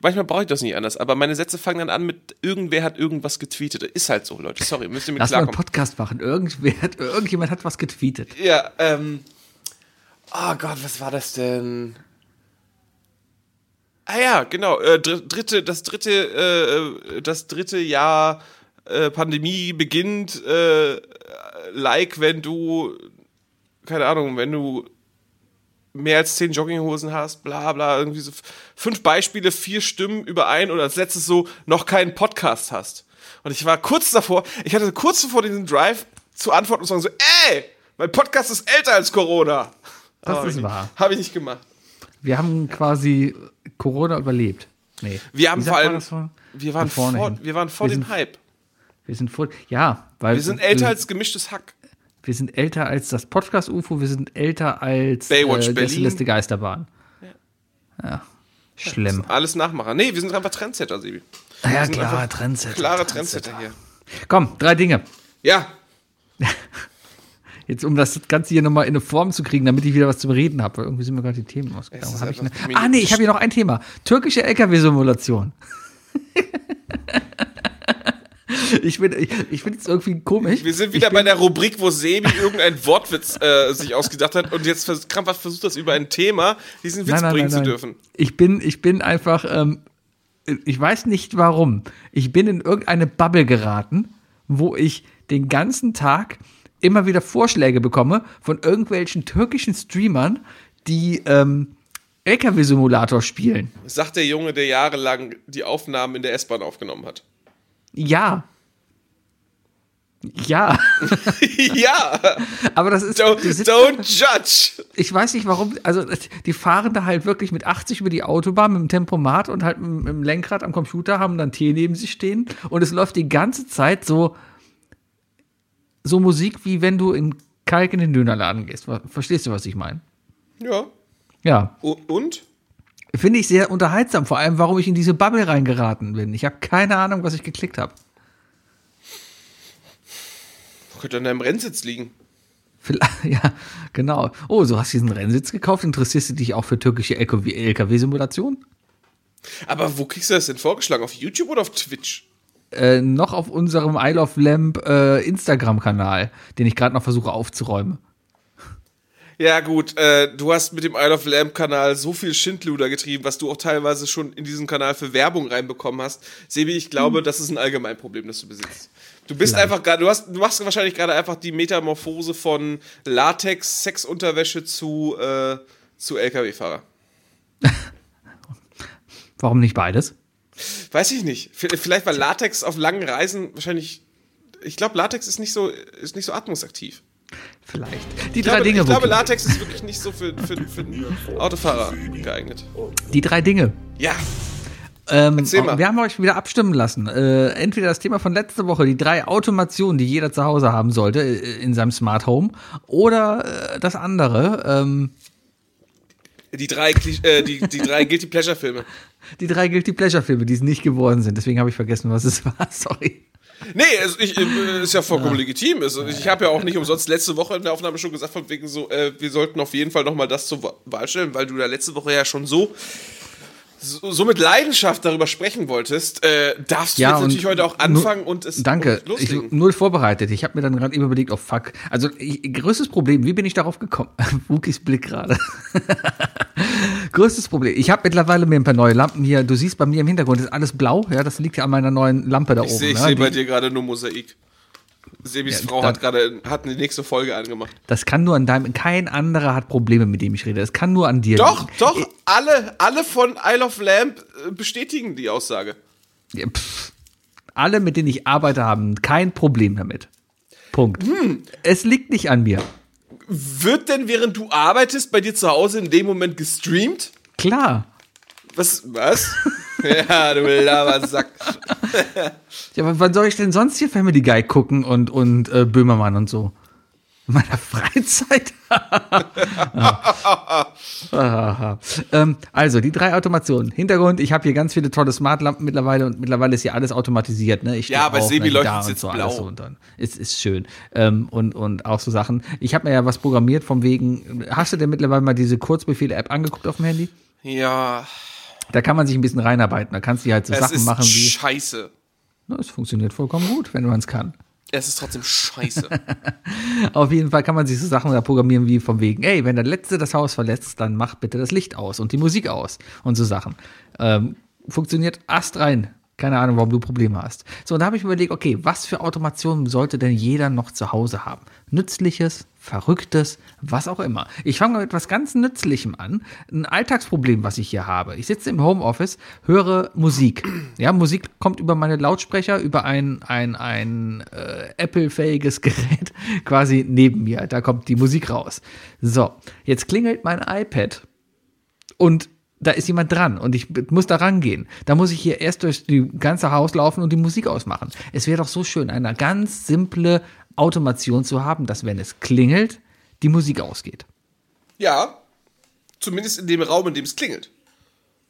Manchmal brauche ich das nicht anders, aber meine Sätze fangen dann an mit irgendwer hat irgendwas getweetet. Ist halt so, Leute. Sorry, müsst ihr mit Lass mal einen klarkommen. Podcast machen. Irgendwer hat, irgendjemand hat was getweetet. Ja, ähm. Oh Gott, was war das denn? Ah ja, genau. Äh, dr dritte, das dritte, äh, das dritte Jahr äh, Pandemie beginnt, äh, like, wenn du, keine Ahnung, wenn du mehr als zehn Jogginghosen hast, bla bla, irgendwie so fünf Beispiele, vier Stimmen überein und als letztes so noch keinen Podcast hast. Und ich war kurz davor, ich hatte kurz davor diesen Drive zu antworten und zu sagen so, ey, mein Podcast ist älter als Corona. Das hab ist wahr. Habe ich nicht gemacht. Wir haben quasi Corona überlebt. Nee. Wir haben vor allem, von- wir waren vor, wir waren vor Wir dem sind- Hype. Wir sind voll. Ja, weil Wir sind älter als gemischtes Hack. wir sind älter als das Podcast UFO. Wir sind älter als Baywatch äh, Berlin. Gästeliste Geisterbahn. Ja. Schlimm. Alles Nachmacher. Nee, wir sind einfach Trendsetter, Sibi. Ja, Wir sind klar, einfach Trendsetter. Klare Trendsetter hier. Komm, drei Dinge. Ja, Jetzt, um das Ganze hier nochmal in eine Form zu kriegen, damit ich wieder was zum Reden habe. weil Irgendwie sind mir gerade die Themen ausgegangen. Hab ne? Ah, nee, ich habe hier noch ein Thema. Türkische LKW-Simulation. ich bin, ich, ich finde es irgendwie komisch. wir sind wieder bei der Rubrik, wo Sebi irgendein Wortwitz äh, sich ausgedacht hat und jetzt vers krampfhaft versucht, das über ein Thema, diesen Witz Nein, nein, bringen nein, zu dürfen. Ich bin, ich bin einfach ähm, ich weiß nicht warum. Ich bin in irgendeine Bubble geraten, wo ich den ganzen Tag immer wieder Vorschläge bekomme von irgendwelchen türkischen Streamern, die ähm, LKW-Simulator spielen. Sagt der Junge, der jahrelang die Aufnahmen in der S-Bahn aufgenommen hat. Ja. Ja. ja. Aber das ist. Don't, don't judge. ich weiß nicht warum, also die fahren da halt wirklich mit 80 über die Autobahn mit dem Tempomat und halt mit dem Lenkrad am Computer, haben dann Tee neben sich stehen und es läuft die ganze Zeit so, so Musik, wie wenn du in Kalk in den Dönerladen gehst. Ver- Verstehst du, was ich meine? Ja. Ja, Und? finde ich sehr unterhaltsam, vor allem, warum ich in diese Bubble reingeraten bin. Ich habe keine Ahnung, was ich geklickt habe. Könnte an deinem Rennsitz liegen. Ja, genau. Oh, so hast du diesen Rennsitz gekauft? Interessierst du dich auch für türkische LKW-Simulationen? Aber wo kriegst du das denn vorgeschlagen? Auf YouTube oder auf Twitch? Äh, noch auf unserem Isle of Lamp äh, Instagram-Kanal, den ich gerade noch versuche aufzuräumen. Ja, gut, äh, du hast mit dem Isle of Lamp Kanal so viel Schindluder getrieben, was du auch teilweise schon in diesen Kanal für Werbung reinbekommen hast. Sebi, ich glaube, das ist ein Allgemeinproblem, das du besitzt. Du bist Vielleicht. einfach gerade, du hast, du machst wahrscheinlich gerade einfach die Metamorphose von Latex, Sexunterwäsche zu, äh, zu LKW-Fahrer. Warum nicht beides? Weiß ich nicht. Vielleicht war Latex auf langen Reisen wahrscheinlich. Ich glaube, Latex ist nicht so, ist nicht so atmungsaktiv. Vielleicht. Die Ich drei glaube, Dinge, ich glaube. Latex ist wirklich nicht so für, für, für einen Autofahrer geeignet. Die drei Dinge. Ja, Ähm. Wir haben euch wieder abstimmen lassen. Äh, entweder das Thema von letzter Woche, die drei Automationen, die jeder zu Hause haben sollte äh, in seinem Smart Home, oder äh, das andere, ähm, die drei, äh, die, die drei Guilty Pleasure Filme. die drei Guilty Pleasure Filme, die es nicht geworden sind. Deswegen habe ich vergessen, was es war. Sorry. Nee, also ich, äh, ist ja vollkommen legitim. Also ich habe ja auch nicht umsonst letzte Woche in der Aufnahme schon gesagt, von wegen so, äh, wir sollten auf jeden Fall nochmal das zur Wa- Wahl stellen, weil du da letzte Woche ja schon so, so, so mit Leidenschaft darüber sprechen wolltest. Äh, darfst du Ja, jetzt natürlich heute auch anfangen und es Danke. und Ich, null vorbereitet. Ich habe mir dann gerade eben überlegt, oh fuck. Also ich, größtes Problem, wie bin ich darauf gekommen? Wookies Blick gerade. größtes Problem. Ich habe mittlerweile mir ein paar neue Lampen hier. Du siehst bei mir im Hintergrund ist alles blau. Ja, das liegt ja an meiner neuen Lampe da Ich oben. sehe ich ne? seh bei dir gerade nur Mosaik. Sebis Ja, Frau hat gerade hat die nächste Folge angemacht. Das kann nur an deinem. Kein anderer hat Probleme, mit dem ich rede. Das kann nur an dir. Doch, liegen. doch, alle, alle von Isle of Lamp äh, bestätigen die Aussage. Ja, pff. Alle, mit denen ich arbeite, haben kein Problem damit. Punkt. Hm. Es liegt nicht an mir. Wird denn, während du arbeitest, bei dir zu Hause in dem Moment gestreamt? Klar. Was? Was? ja, du Labersack. Ja, aber wann soll ich denn sonst hier Family Guy gucken und, und äh, Böhmermann und so? In meiner Freizeit? Aha. ähm, also, die drei Automationen. Hintergrund, ich habe hier ganz viele tolle Smartlampen mittlerweile und mittlerweile ist hier alles automatisiert. Ne? Ich Ja, bei auf, Sebi leuchtet's und jetzt so blau. alles so und dann. Es ist schön. Ähm, und, und auch so Sachen. Ich habe mir ja was programmiert vom wegen, hast du denn mittlerweile mal diese Kurzbefehle-App angeguckt auf dem Handy? Ja, Da kann man sich ein bisschen reinarbeiten. Da kannst du halt so es Sachen ist machen wie, scheiße. Na, es funktioniert vollkommen gut, wenn man es kann. Es ist trotzdem scheiße. Auf jeden Fall kann man sich so Sachen da programmieren wie von wegen, ey, wenn der Letzte das Haus verlässt, dann mach bitte das Licht aus und die Musik aus und so Sachen. Ähm, funktioniert astrein. Keine Ahnung, warum du Probleme hast. So, und da habe ich mir überlegt, okay, was für Automationen sollte denn jeder noch zu Hause haben? Nützliches, Verrücktes, was auch immer. Ich fange mit etwas ganz Nützlichem an. Ein Alltagsproblem, was ich hier habe. Ich sitze im Homeoffice, höre Musik. Ja, Musik kommt über meine Lautsprecher, über ein, ein, ein äh, Apple-fähiges Gerät quasi neben mir. Da kommt die Musik raus. So, jetzt klingelt mein iPad und da ist jemand dran und ich muss da rangehen. Da muss ich hier erst durch die ganze Haus laufen und die Musik ausmachen. Es wäre doch so schön, eine ganz simple Automation zu haben, dass wenn es klingelt, die Musik ausgeht. ja, zumindest in dem Raum, in dem es klingelt.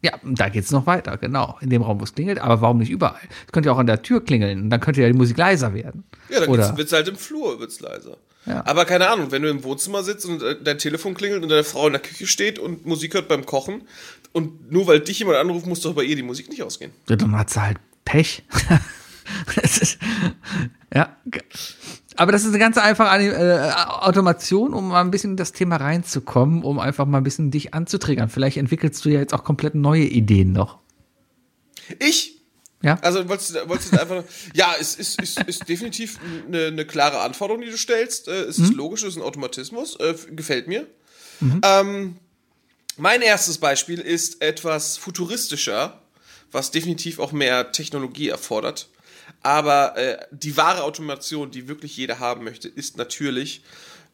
Ja, da geht's noch weiter, genau. In dem Raum, wo es klingelt, aber warum nicht überall? Es könnte ja auch an der Tür klingeln und dann könnte ja die Musik leiser werden. Ja, dann wird es halt im Flur wird's leiser. Ja. Aber keine Ahnung, wenn du im Wohnzimmer sitzt und äh, dein Telefon klingelt und deine Frau in der Küche steht und Musik hört beim Kochen und nur weil dich jemand anruft, muss doch bei ihr die Musik nicht ausgehen. ja, dann hat sie halt Pech. Ist, ja. Aber das ist eine ganz einfache äh, Automation, um mal ein bisschen in das Thema reinzukommen, um einfach mal ein bisschen dich anzutriggern. Vielleicht entwickelst du ja jetzt auch komplett neue Ideen noch. Ich Ja? Also wolltest du, wolltest du einfach. Ja, es ist, ist, ist definitiv eine, eine klare Anforderung, die du stellst. Äh, es ist logisch, es ist ein Automatismus. Äh, gefällt mir. Ähm, mein erstes Beispiel ist etwas futuristischer, was definitiv auch mehr Technologie erfordert. Aber äh, die wahre Automation, die wirklich jeder haben möchte, ist natürlich,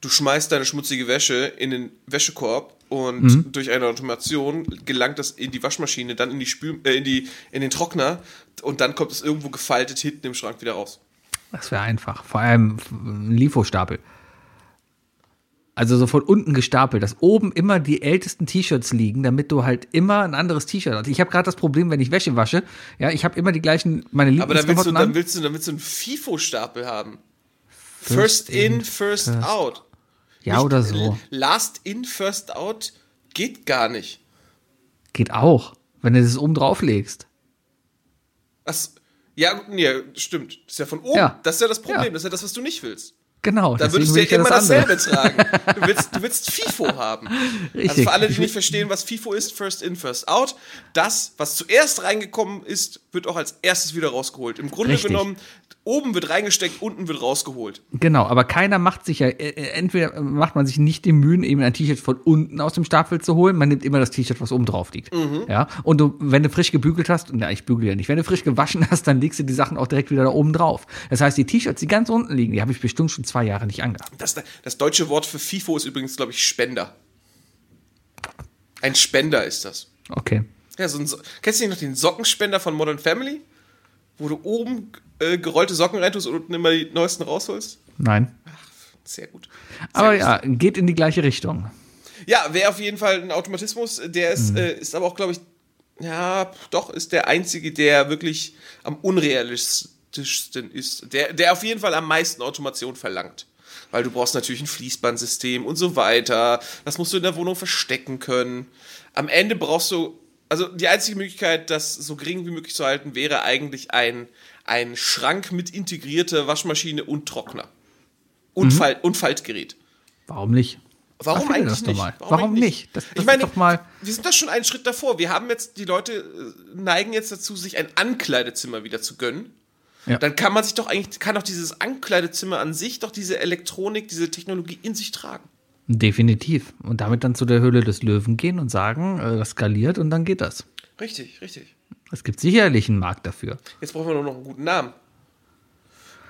du schmeißt deine schmutzige Wäsche in den Wäschekorb und durch eine Automation gelangt das in die Waschmaschine, dann in die Spül äh, in die in den Trockner und dann kommt es irgendwo gefaltet hinten im Schrank wieder raus. Das wäre einfach. Vor allem ein Lifo-Stapel. Also so von unten gestapelt, dass oben immer die ältesten T-Shirts liegen, damit du halt immer ein anderes T-Shirt hast. Ich habe gerade das Problem, wenn ich Wäsche wasche, ja, ich habe immer die gleichen, meine Aber dann willst du dann an. willst du dann willst du einen FIFO-Stapel haben. First, in, first, out. Ja, Nicht oder so. Last in, first out geht gar nicht. Geht auch, wenn du das oben drauf legst. Das, ja, nee, stimmt. Das ist ja von oben. Ja. Das ist ja das Problem. Ja. Das ist ja das, was du nicht willst. Genau, Da würdest du ja immer das dasselbe tragen. Du willst, du willst FIFO haben. Also Richtig. für alle, die nicht verstehen, was FIFO ist, First in, First out. Das, was zuerst reingekommen ist, wird auch als erstes wieder rausgeholt. Im Grunde Richtig. genommen, oben wird reingesteckt, unten wird rausgeholt. Genau, aber keiner macht sich ja, äh, äh, entweder macht man sich nicht die Mühen, eben ein T-Shirt von unten aus dem Stapel zu holen, man nimmt immer das T-Shirt, was oben drauf liegt. Mhm. Ja, und du, wenn du frisch gebügelt hast, na, ich bügele ja nicht, wenn du frisch gewaschen hast, dann legst du die Sachen auch direkt wieder da oben drauf. Das heißt, die T-Shirts, die ganz unten liegen, die habe ich bestimmt schon zwei Jahre nicht angehabt. Das, das deutsche Wort für FIFO ist übrigens, glaube ich, Spender. Ein Spender ist das. Okay. Ja, so ein so Kennst du nicht noch den Sockenspender von Modern Family? Wo du oben äh, gerollte Socken reintust und unten immer die neuesten rausholst? Nein. Sehr gut. Sehr Aber gut. ja, geht in die gleiche Richtung. Ja, wäre auf jeden Fall ein Automatismus. Der ist, Mhm. äh, ist aber auch, glaube ich, ja, doch, ist der einzige, der wirklich am unrealistischsten ist. Der, der auf jeden Fall am meisten Automation verlangt. Weil du brauchst natürlich ein Fließbandsystem und so weiter. Das musst du in der Wohnung verstecken können. Am Ende brauchst du, also die einzige Möglichkeit, das so gering wie möglich zu halten, wäre eigentlich ein, ein Schrank mit integrierter Waschmaschine und Trockner. Und, Fall, und Faltgerät. Warum nicht? Warum Erfinde eigentlich nicht? Warum eigentlich nicht? Das- das ich meine, ist doch mal- wir sind doch schon einen Schritt davor. Wir haben jetzt, die Leute äh, neigen jetzt dazu, sich ein Ankleidezimmer wieder zu gönnen. Ja. Dann kann man sich doch eigentlich, kann doch dieses Ankleidezimmer an sich doch diese Elektronik, diese Technologie in sich tragen. Definitiv. Und damit dann zu der Höhle des Löwen gehen und sagen, äh, das skaliert und dann geht das. Richtig, richtig. Es gibt sicherlich einen Markt dafür. Jetzt brauchen wir nur noch einen guten Namen.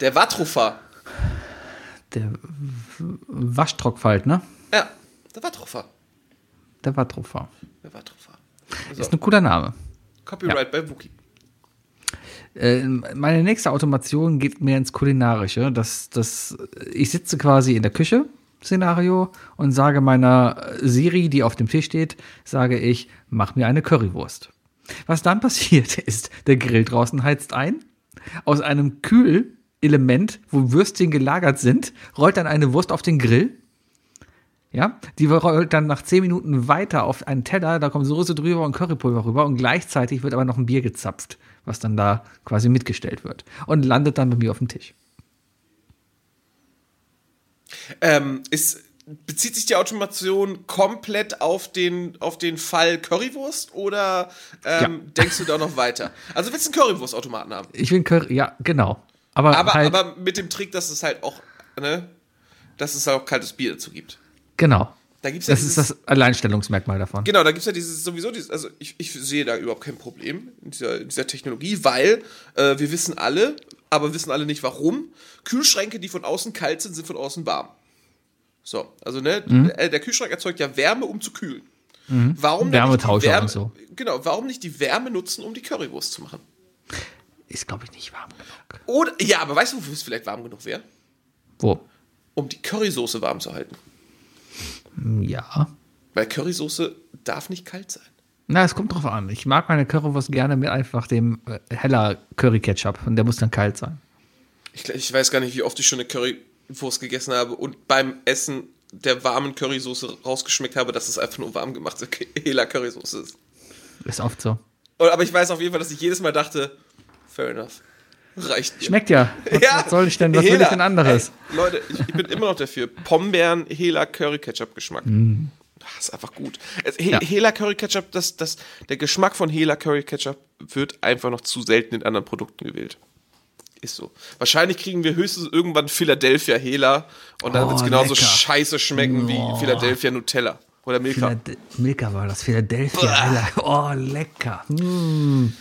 Der Watrofa. Der Waschtrockfalt, ne? Ja, der Watrofa. Der Watrofa. Der Watrofa. Ist ein cooler Name. Copyright bei Wookie. Äh, meine nächste Automation geht mehr ins Kulinarische. Das, das, ich sitze quasi in der Küche, Szenario, und sage meiner Siri, die auf dem Tisch steht, sage ich, mach mir eine Currywurst. Was dann passiert ist, der Grill draußen heizt ein. Aus einem Kühlelement, wo Würstchen gelagert sind, rollt dann eine Wurst auf den Grill. Ja, die rollt dann nach 10 Minuten weiter auf einen Teller, da kommt Soße drüber und Currypulver rüber und gleichzeitig wird aber noch ein Bier gezapft, was dann da quasi mitgestellt wird und landet dann bei mir auf dem Tisch. Ähm, ist, bezieht sich die Automation komplett auf den, auf den Fall Currywurst oder ähm, denkst du da noch weiter? Also willst du einen Currywurstautomaten haben? Ich will Curry, ja, genau. Aber, Aber, halt, aber mit dem Trick, dass es halt auch, ne, dass es auch kaltes Bier dazu gibt. genau. Da gibt's ja Das ist dieses, das Alleinstellungsmerkmal davon. Genau, da gibt es ja dieses sowieso dieses, also ich, ich sehe da überhaupt kein Problem in dieser, in dieser Technologie, weil äh, wir wissen alle, aber wissen alle nicht warum, Kühlschränke, die von außen kalt sind, sind von außen warm. So, also ne, Mhm. äh, der Kühlschrank erzeugt ja Wärme, um zu kühlen. Warum nicht die Wärmetauscher Wärme, und so. Genau, warum nicht die Wärme nutzen, um die Currywurst zu machen? Ist, glaube ich, nicht warm genug. Oder, ja, aber weißt du, wofür es vielleicht warm genug wäre? Wo? Um die Currysoße warm zu halten. Ja. Weil Currysoße darf nicht kalt sein. Na, es kommt drauf an. Ich mag meine Currywurst gerne mit einfach dem äh, heller Curry-Ketchup und der muss dann kalt sein. Ich, ich weiß gar nicht, wie oft ich schon eine Currywurst gegessen habe und beim Essen der warmen Currysoße rausgeschmeckt habe, dass es einfach nur warm gemachte Hela Currysoße ist. Ist oft so. Aber ich weiß auf jeden Fall, dass ich jedes Mal dachte, fair enough. Reicht mir. Schmeckt ja. Was, was soll ich denn, was will Hela. ich denn anderes? Ey, Leute, ich, ich bin immer noch dafür. Pombeeren, Hela Curry Ketchup Geschmack. Das ist einfach gut. Es, He Ja. Hela Curry Ketchup, das, das, der Geschmack von Hela Curry Ketchup wird einfach noch zu selten in anderen Produkten gewählt. Ist so. Wahrscheinlich kriegen wir höchstens irgendwann Philadelphia Hela und dann Oh, wird es genauso lecker. scheiße schmecken Oh. wie Philadelphia Nutella oder Milka. Philad Milka war das, Philadelphia. Alter. Oh, lecker. Hm.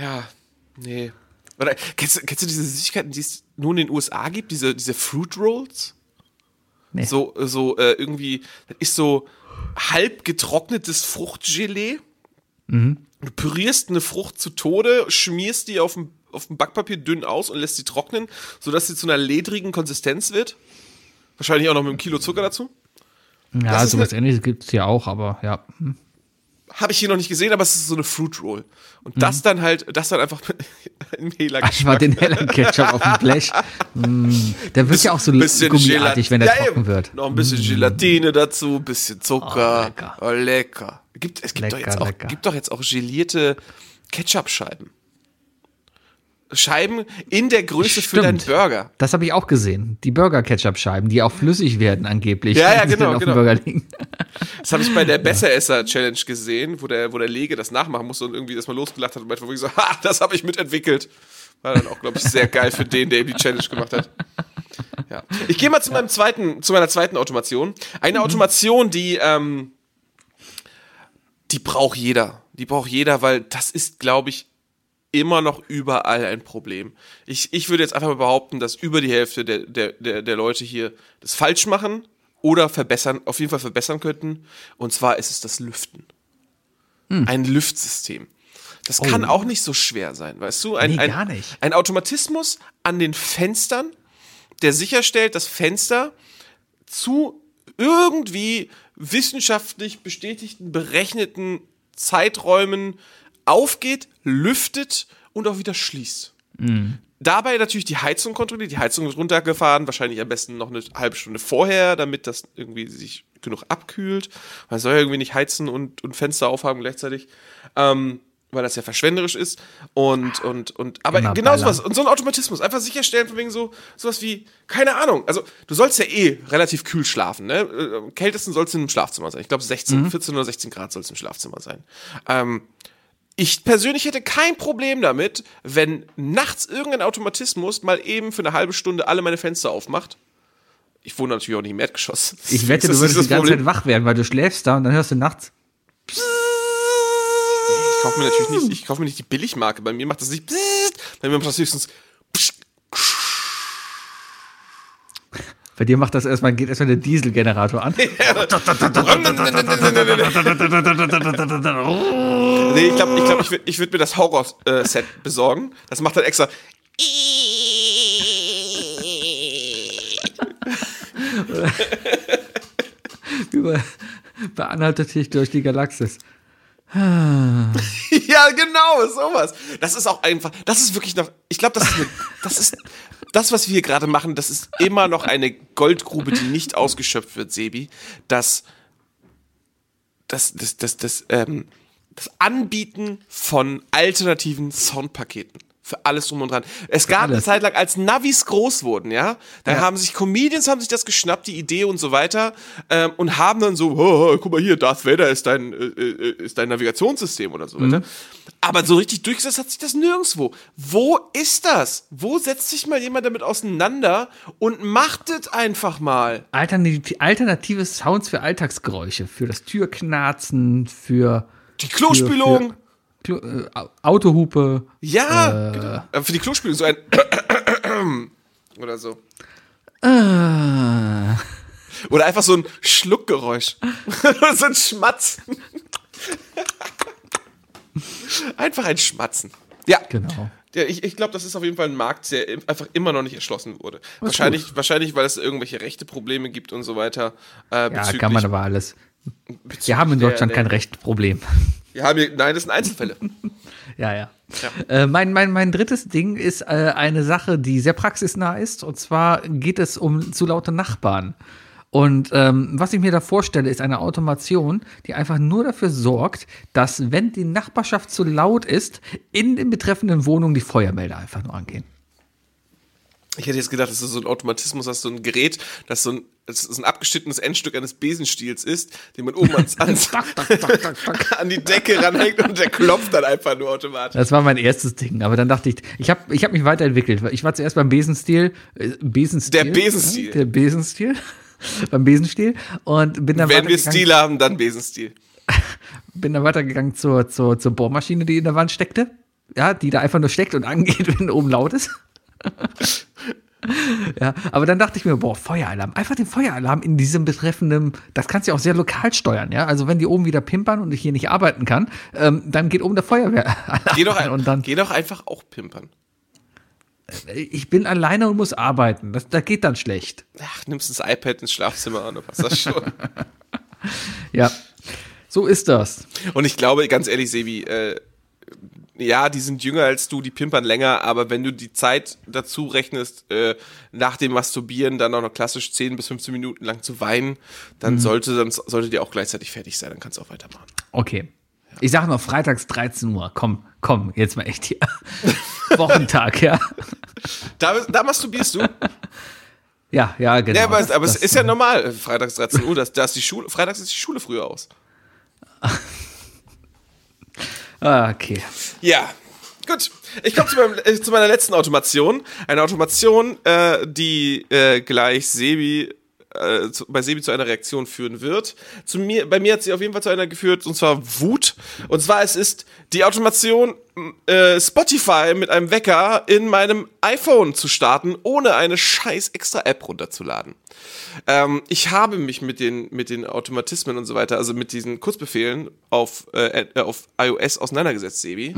Ja, nee. Oder, kennst, du- kennst du diese Süßigkeiten, die es nur in den USA gibt? Diese, diese Fruit Rolls? Nee. So, so äh, irgendwie, das ist so halb getrocknetes Fruchtgelee. Mhm. Du pürierst eine Frucht zu Tode, schmierst die auf dem, auf dem Backpapier dünn aus und lässt sie trocknen, sodass sie zu einer ledrigen Konsistenz wird. Wahrscheinlich auch noch mit einem Kilo Zucker dazu. Ja, sowas ähnliches gibt es ja auch, aber ja. Hm. Habe ich hier noch nicht gesehen, aber es ist so eine Fruit Roll. Und das dann halt, das dann einfach im Hela Einfach den hellen Ketchup auf dem Blech. Mm, der wird ja auch so gummiartig, wenn der Ja, trocken wird. Noch ein bisschen Gelatine dazu, ein bisschen Zucker. Oh, lecker. Oh, lecker. Gibt, es gibt, doch Lecker, jetzt auch, lecker. gibt doch jetzt auch gelierte Ketchup-Scheiben. Scheiben in der Größe für deinen Stimmt. Burger. Das habe ich auch gesehen. Die Burger-Ketchup-Scheiben, die auch flüssig werden angeblich. Ja, ja, genau, genau. Das habe ich bei der Besseresser-Challenge gesehen, wo der, wo der Lege das nachmachen musste und irgendwie das mal losgelacht hat und wirklich so, ha, das habe ich mitentwickelt. War dann auch, glaube ich, sehr geil für den, der ihm die Challenge gemacht hat. Ja. Ich gehe mal zu meinem zweiten, zu meiner zweiten Automation. Eine Automation, die, ähm, die braucht jeder. Die braucht jeder, weil das ist, glaube ich, immer noch überall ein Problem. Ich, ich würde jetzt einfach mal behaupten, dass über die Hälfte der, der, der, der Leute hier das falsch machen oder verbessern, auf jeden Fall verbessern könnten. Und zwar ist es das Lüften. Ein Lüftsystem. Das kann auch nicht so schwer sein, weißt du? Ein, Nee, ein, gar nicht. ein Automatismus an den Fenstern, der sicherstellt, dass Fenster zu irgendwie wissenschaftlich bestätigten, berechneten Zeiträumen aufgeht, lüftet und auch wieder schließt. Dabei natürlich die Heizung kontrolliert. Die Heizung wird runtergefahren, wahrscheinlich am besten noch eine halbe Stunde vorher, damit das irgendwie sich genug abkühlt. Man soll ja irgendwie nicht heizen und, und Fenster aufhaben gleichzeitig. Ähm, weil das ja verschwenderisch ist und und und aber Immer genau sowas und so ein Automatismus einfach sicherstellen von wegen so sowas wie keine Ahnung also du sollst ja eh relativ kühl schlafen ne Äh, am kältesten sollst du im Schlafzimmer sein ich glaube 16 14 oder 16 Grad soll es im Schlafzimmer sein ähm, ich persönlich hätte kein Problem damit, wenn nachts irgendein Automatismus mal eben für eine halbe Stunde alle meine Fenster aufmacht. Ich wohne natürlich auch nicht im Erdgeschoss. Ich wette, Das du würdest die ganze Problem. Zeit wach werden, weil du schläfst da und dann hörst du nachts. Ich kaufe mir natürlich nicht, ich kaufe mir nicht die Billigmarke. Bei mir macht das nicht. Bei mir macht das höchstens. Bei dir macht das erstmal, geht erstmal der Dieselgenerator an. Nee, ich glaube, ich, glaub, ich würde ich würd mir das Horror-Set besorgen. Das macht dann extra. Über, beanhaltet dich durch die Galaxis. Ja, genau, sowas. Das ist auch einfach, das ist wirklich noch, ich glaube, das ist, das ist, das, was wir hier gerade machen, das ist immer noch eine Goldgrube, die nicht ausgeschöpft wird, Sebi. Das, das, das, das, das, ähm, das Anbieten von alternativen Soundpaketen. Für alles drum und dran. Es gab eine. Zeit lang, als Navis groß wurden, ja, da haben sich Comedians haben sich das geschnappt, die Idee und so weiter, ähm, und haben dann so, oh, guck mal hier, Darth Vader ist dein, äh, äh, ist dein Navigationssystem oder so weiter. Aber so richtig durchgesetzt hat sich das nirgendwo. Wo ist das? Wo setzt sich mal jemand damit auseinander und macht es einfach mal? Alternativ, alternative Sounds für Alltagsgeräusche, für das Türknarzen, für Die Klospülung. Für, für Klo, äh, Au- Autohupe. Ja, genau. Äh, für die Klospülung so ein oder so. Äh, Oder einfach so ein Schluckgeräusch. so ein Schmatzen. einfach ein Schmatzen. Ja. genau. Ja, ich ich glaube, das ist auf jeden Fall ein Markt, der einfach immer noch nicht erschlossen wurde. Wahrscheinlich, wahrscheinlich, weil es irgendwelche rechte Probleme gibt und so weiter. Äh, Ja, kann man aber alles. Wir haben in der- Deutschland der- kein Rechtproblem. Haben hier, nein, das sind Einzelfälle. Ja, ja. Äh, mein, mein, mein drittes Ding ist äh, eine Sache, die sehr praxisnah ist. Und zwar geht es um zu laute Nachbarn. Und ähm, was ich mir da vorstelle, ist eine Automation, die einfach nur dafür sorgt, dass, wenn die Nachbarschaft zu laut ist, in den betreffenden Wohnungen die Feuermelder einfach nur angehen. Ich hätte jetzt gedacht, dass du so ein Automatismus hast, so ein Gerät, das so ein, das so ein abgeschnittenes Endstück eines Besenstiels ist, den man oben ans, ans an die Decke ranhängt und der klopft dann einfach nur automatisch. Das war mein erstes Ding, aber dann dachte ich, ich habe ich hab mich weiterentwickelt. Ich war zuerst beim Besenstiel, äh, Besenstiel. Der Besenstiel. Der Besenstiel. beim Besenstiel und bin dann Wenn wir Stil haben, dann Besenstil. bin dann weitergegangen zur, zur, zur Bohrmaschine, die in der Wand steckte. Ja, die da einfach nur steckt und angeht, wenn oben laut ist. ja, aber dann dachte ich mir, boah, Feueralarm. Einfach den Feueralarm in diesem betreffenden, das kannst du ja auch sehr lokal steuern, ja. Also wenn die oben wieder pimpern und ich hier nicht arbeiten kann, ähm, dann geht oben der Feuerwehralarm. Geh doch, an ein, und dann, geh doch einfach auch pimpern. ich bin alleine und muss arbeiten. Das, das geht dann schlecht. Ach, nimmst das iPad ins Schlafzimmer und dann passt das schon. Ja, so ist das. Und ich glaube, ganz ehrlich, Sebi, äh, ja, die sind jünger als du, die pimpern länger, aber wenn du die Zeit dazu rechnest, äh, nach dem Masturbieren dann auch noch klassisch 10 bis 15 Minuten lang zu weinen, dann sollte dann sollte die auch gleichzeitig fertig sein, dann kannst du auch weitermachen. Okay. Ich sage noch freitags 13 Uhr. Komm, komm, jetzt mal echt hier. Wochentag, ja. Da, da masturbierst du? Ja, ja, genau. ja, aber, Das- aber es das- ist ja normal, freitags 13 Uhr, das, da ist die Schule, freitags ist die Schule früher aus. Ah, okay. Ja, gut. Ich komme zu, äh, zu meiner letzten Automation. Eine Automation, äh, die äh, gleich Sebi äh, zu, bei Sebi zu einer Reaktion führen wird. Zu mir, bei mir hat sie auf jeden Fall zu einer geführt, und zwar Wut. Und zwar es ist die Automation, äh, Spotify mit einem Wecker in meinem iPhone zu starten, ohne eine scheiß extra App runterzuladen. Ähm, ich habe mich mit den, mit den Automatismen und so weiter, also mit diesen Kurzbefehlen auf, äh, äh, auf iOS auseinandergesetzt, Sebi.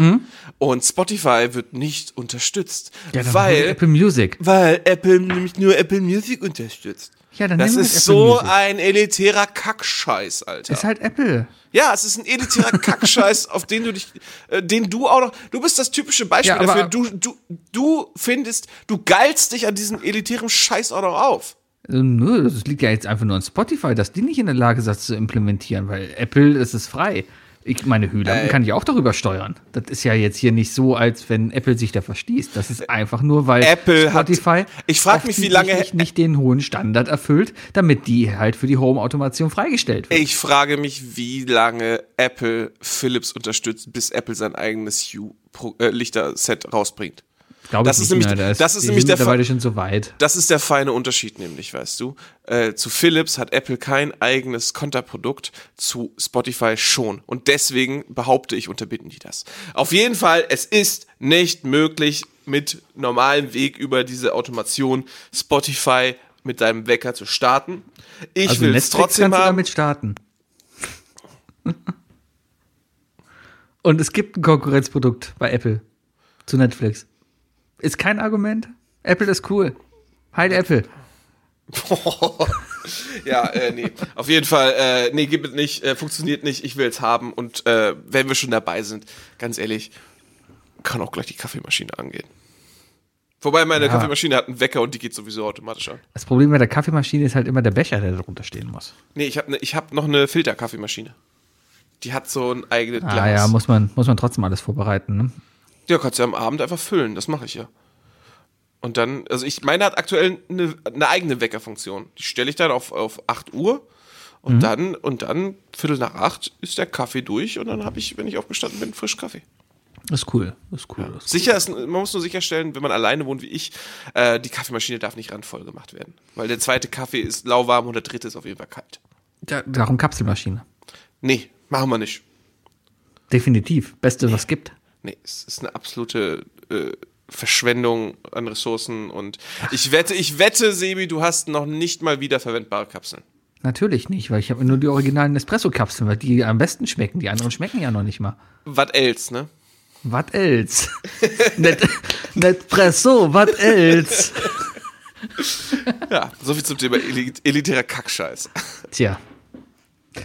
Und Spotify wird nicht unterstützt, Ja, weil, Apple Music. weil Apple nämlich nur Apple Music unterstützt. Ja, dann Das ist Apple so ein elitärer Kackscheiß, Alter. Ist halt Apple. Ja, es ist ein elitärer Kackscheiß, auf den du dich, äh, den du auch noch, du bist das typische Beispiel Ja, dafür. Du, du, du findest, du geilst dich an diesem elitären Scheiß auch noch auf. Also, nö, das liegt ja jetzt einfach nur an Spotify, dass die nicht in der Lage sind, das zu implementieren, weil Apple ist es frei. Ich meine Hühner kann ich auch darüber steuern. Das ist ja jetzt hier nicht so, als wenn Apple sich da verstießt. Das ist einfach nur, weil Apple hat- Spotify Ich frag mich, wie lange- nicht den hohen Standard erfüllt, damit die halt für die Home-Automation freigestellt wird. Ich frage mich, wie lange Apple Philips unterstützt, bis Apple sein eigenes Hue-Lichter-Set rausbringt. Glaube das ich ist nämlich- mehr. Da das ist nämlich der mittlerweile schon so weit. Das ist der feine Unterschied nämlich, weißt du. Äh, zu Philips hat Apple kein eigenes Konterprodukt, zu Spotify schon. Und deswegen behaupte ich, unterbinden die das. Auf jeden Fall, es ist nicht möglich, mit normalem Weg über diese Automation Spotify mit deinem Wecker zu starten. Ich Also will es trotzdem haben. damit starten. Und es gibt ein Konkurrenzprodukt bei Apple zu Netflix. Ist kein Argument. Apple ist cool. Heil Apple. Ja, äh, nee. Auf jeden Fall, äh, nee, gibt es nicht, äh, funktioniert nicht, ich will es haben. Und äh, wenn wir schon dabei sind, ganz ehrlich, kann auch gleich die Kaffeemaschine angehen. Wobei meine Ja. Kaffeemaschine hat einen Wecker und die geht sowieso automatisch an. Das Problem bei der Kaffeemaschine ist halt immer der Becher, der darunter stehen muss. Nee, ich habe ne, ich hab noch eine Filterkaffeemaschine. Die hat so ein eigenes Glas. Ah ja, muss man, muss man trotzdem alles vorbereiten. Ne? Ja, kannst du am Abend einfach füllen, das mache ich ja. Und dann, also ich, meine hat aktuell eine, eine eigene Weckerfunktion. Die stelle ich dann auf, auf 8 Uhr und Mhm. dann, und dann, Viertel nach acht, ist der Kaffee durch und dann habe ich, wenn ich aufgestanden bin, frisch Kaffee. Das ist cool. Das ist cool. Das ist Sicher ist, man muss nur sicherstellen, wenn man alleine wohnt wie ich, äh, die Kaffeemaschine darf nicht randvoll gemacht werden. Weil der zweite Kaffee ist lauwarm und der dritte ist auf jeden Fall kalt. Ja, darum Kapselmaschine. Nee, machen wir nicht. Definitiv. Beste, was gibt. Nee, es ist eine absolute äh, Verschwendung an Ressourcen und ich wette, ich wette, Sebi, du hast noch nicht mal wiederverwendbare Kapseln. Natürlich nicht, weil ich habe nur die originalen Espresso-Kapseln, weil die am besten schmecken. Die anderen schmecken ja noch nicht mal. Was else, ne? Was else? Net, Netpresso, was else? Ja, soviel zum Thema eli- elitärer Kackscheiß. Tja.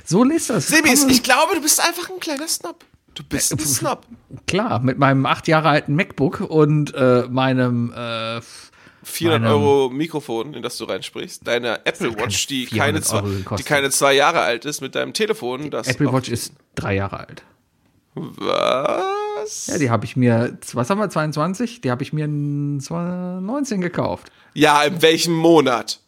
So liest das. Sebi, Komm, ich glaube, du bist einfach ein kleiner Snob. Du bist ein Snob. Klar, mit meinem acht Jahre alten MacBook und äh, meinem äh, 400 Meinem- Euro Mikrofon, in das du reinsprichst, deine Apple Watch, die 400 keine, zwei, die keine zwei Jahre alt ist, mit deinem Telefon, das Apple Watch ist drei Jahre alt. Was? Ja, die habe ich mir, was haben wir, 22? Die habe ich mir in 2019 gekauft. Ja, in welchem Monat?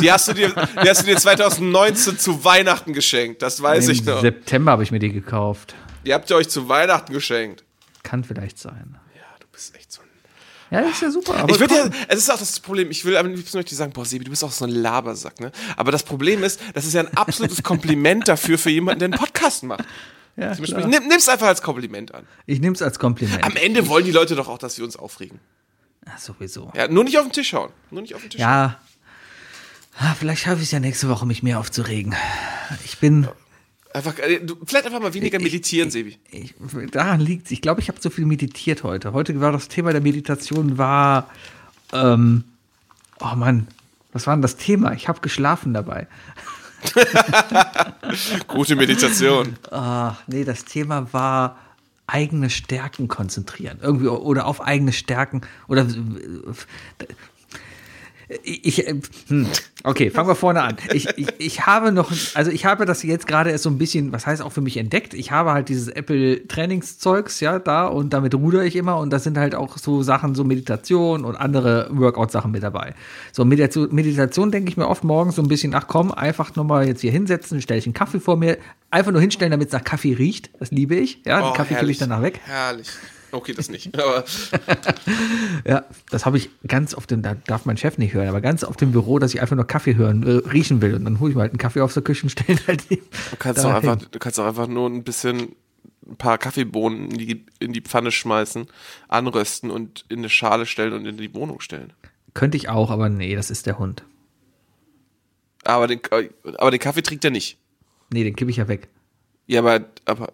Die hast du dir, die hast du dir 2019 zu Weihnachten geschenkt, das weiß Im ich noch. September habe ich mir die gekauft. Die habt ihr euch zu Weihnachten geschenkt. Kann vielleicht sein. Ja, du bist echt so ein. Ja, das ist ja super. Aber Ich würde ja, es ist auch das Problem, ich will am liebsten möchte ich sagen, boah, Sebi, du bist auch so ein Labersack, ne? Aber das Problem ist, das ist ja ein absolutes Kompliment dafür für jemanden, der einen Podcast macht. ja, Zum Beispiel, klar. nimm, nimm's einfach als Kompliment an. Ich nehme es als Kompliment. Am Ende wollen die Leute doch auch, dass wir uns aufregen. Ja, sowieso. Ja, nur nicht auf den Tisch hauen. Nur nicht auf den Tisch hauen. Ja. Ah, Vielleicht schaffe ich es ja nächste Woche, mich mehr aufzuregen. Ich bin. Einfach, äh, du, vielleicht einfach mal weniger meditieren, Sebi. Ich, daran liegt Ich glaube, ich habe zu viel meditiert heute. Heute war das Thema der Meditation war. Ähm, oh Mann, was war denn das Thema? Ich habe geschlafen dabei. Gute Meditation. Ah, nee, das Thema war eigene Stärken konzentrieren. Irgendwie oder auf eigene Stärken oder ich, äh, hm, okay, fangen wir vorne an. Ich, ich, ich habe noch, also ich habe das jetzt gerade erst so ein bisschen, was heißt auch für mich entdeckt. Ich habe halt dieses Apple Trainingszeugs, ja, da und damit rudere ich immer und da sind halt auch so Sachen, so Meditation und andere Workout-Sachen mit dabei. So Meditation, Meditation denke ich mir oft morgens so ein bisschen, ach komm, einfach nochmal jetzt hier hinsetzen, stelle ich einen Kaffee vor mir, einfach nur hinstellen, damit es nach Kaffee riecht. Das liebe ich. Ja, den Oh, Kaffee kriege ich danach weg. Herrlich. Okay, das nicht. Aber Ja, das habe ich ganz oft, da darf mein Chef nicht hören, aber ganz oft im Büro, dass ich einfach nur Kaffee hören, äh, riechen will. Und dann hole ich mir halt einen Kaffee auf der Küche und stelle halt du kannst, da auch einfach, du kannst auch einfach nur ein bisschen ein paar Kaffeebohnen in die, in die Pfanne schmeißen, anrösten und in eine Schale stellen und in die Wohnung stellen. Könnte ich auch, aber nee, das ist der Hund. Aber den, aber den Kaffee trinkt er nicht. Nee, den kippe ich ja weg. Ja, aber, aber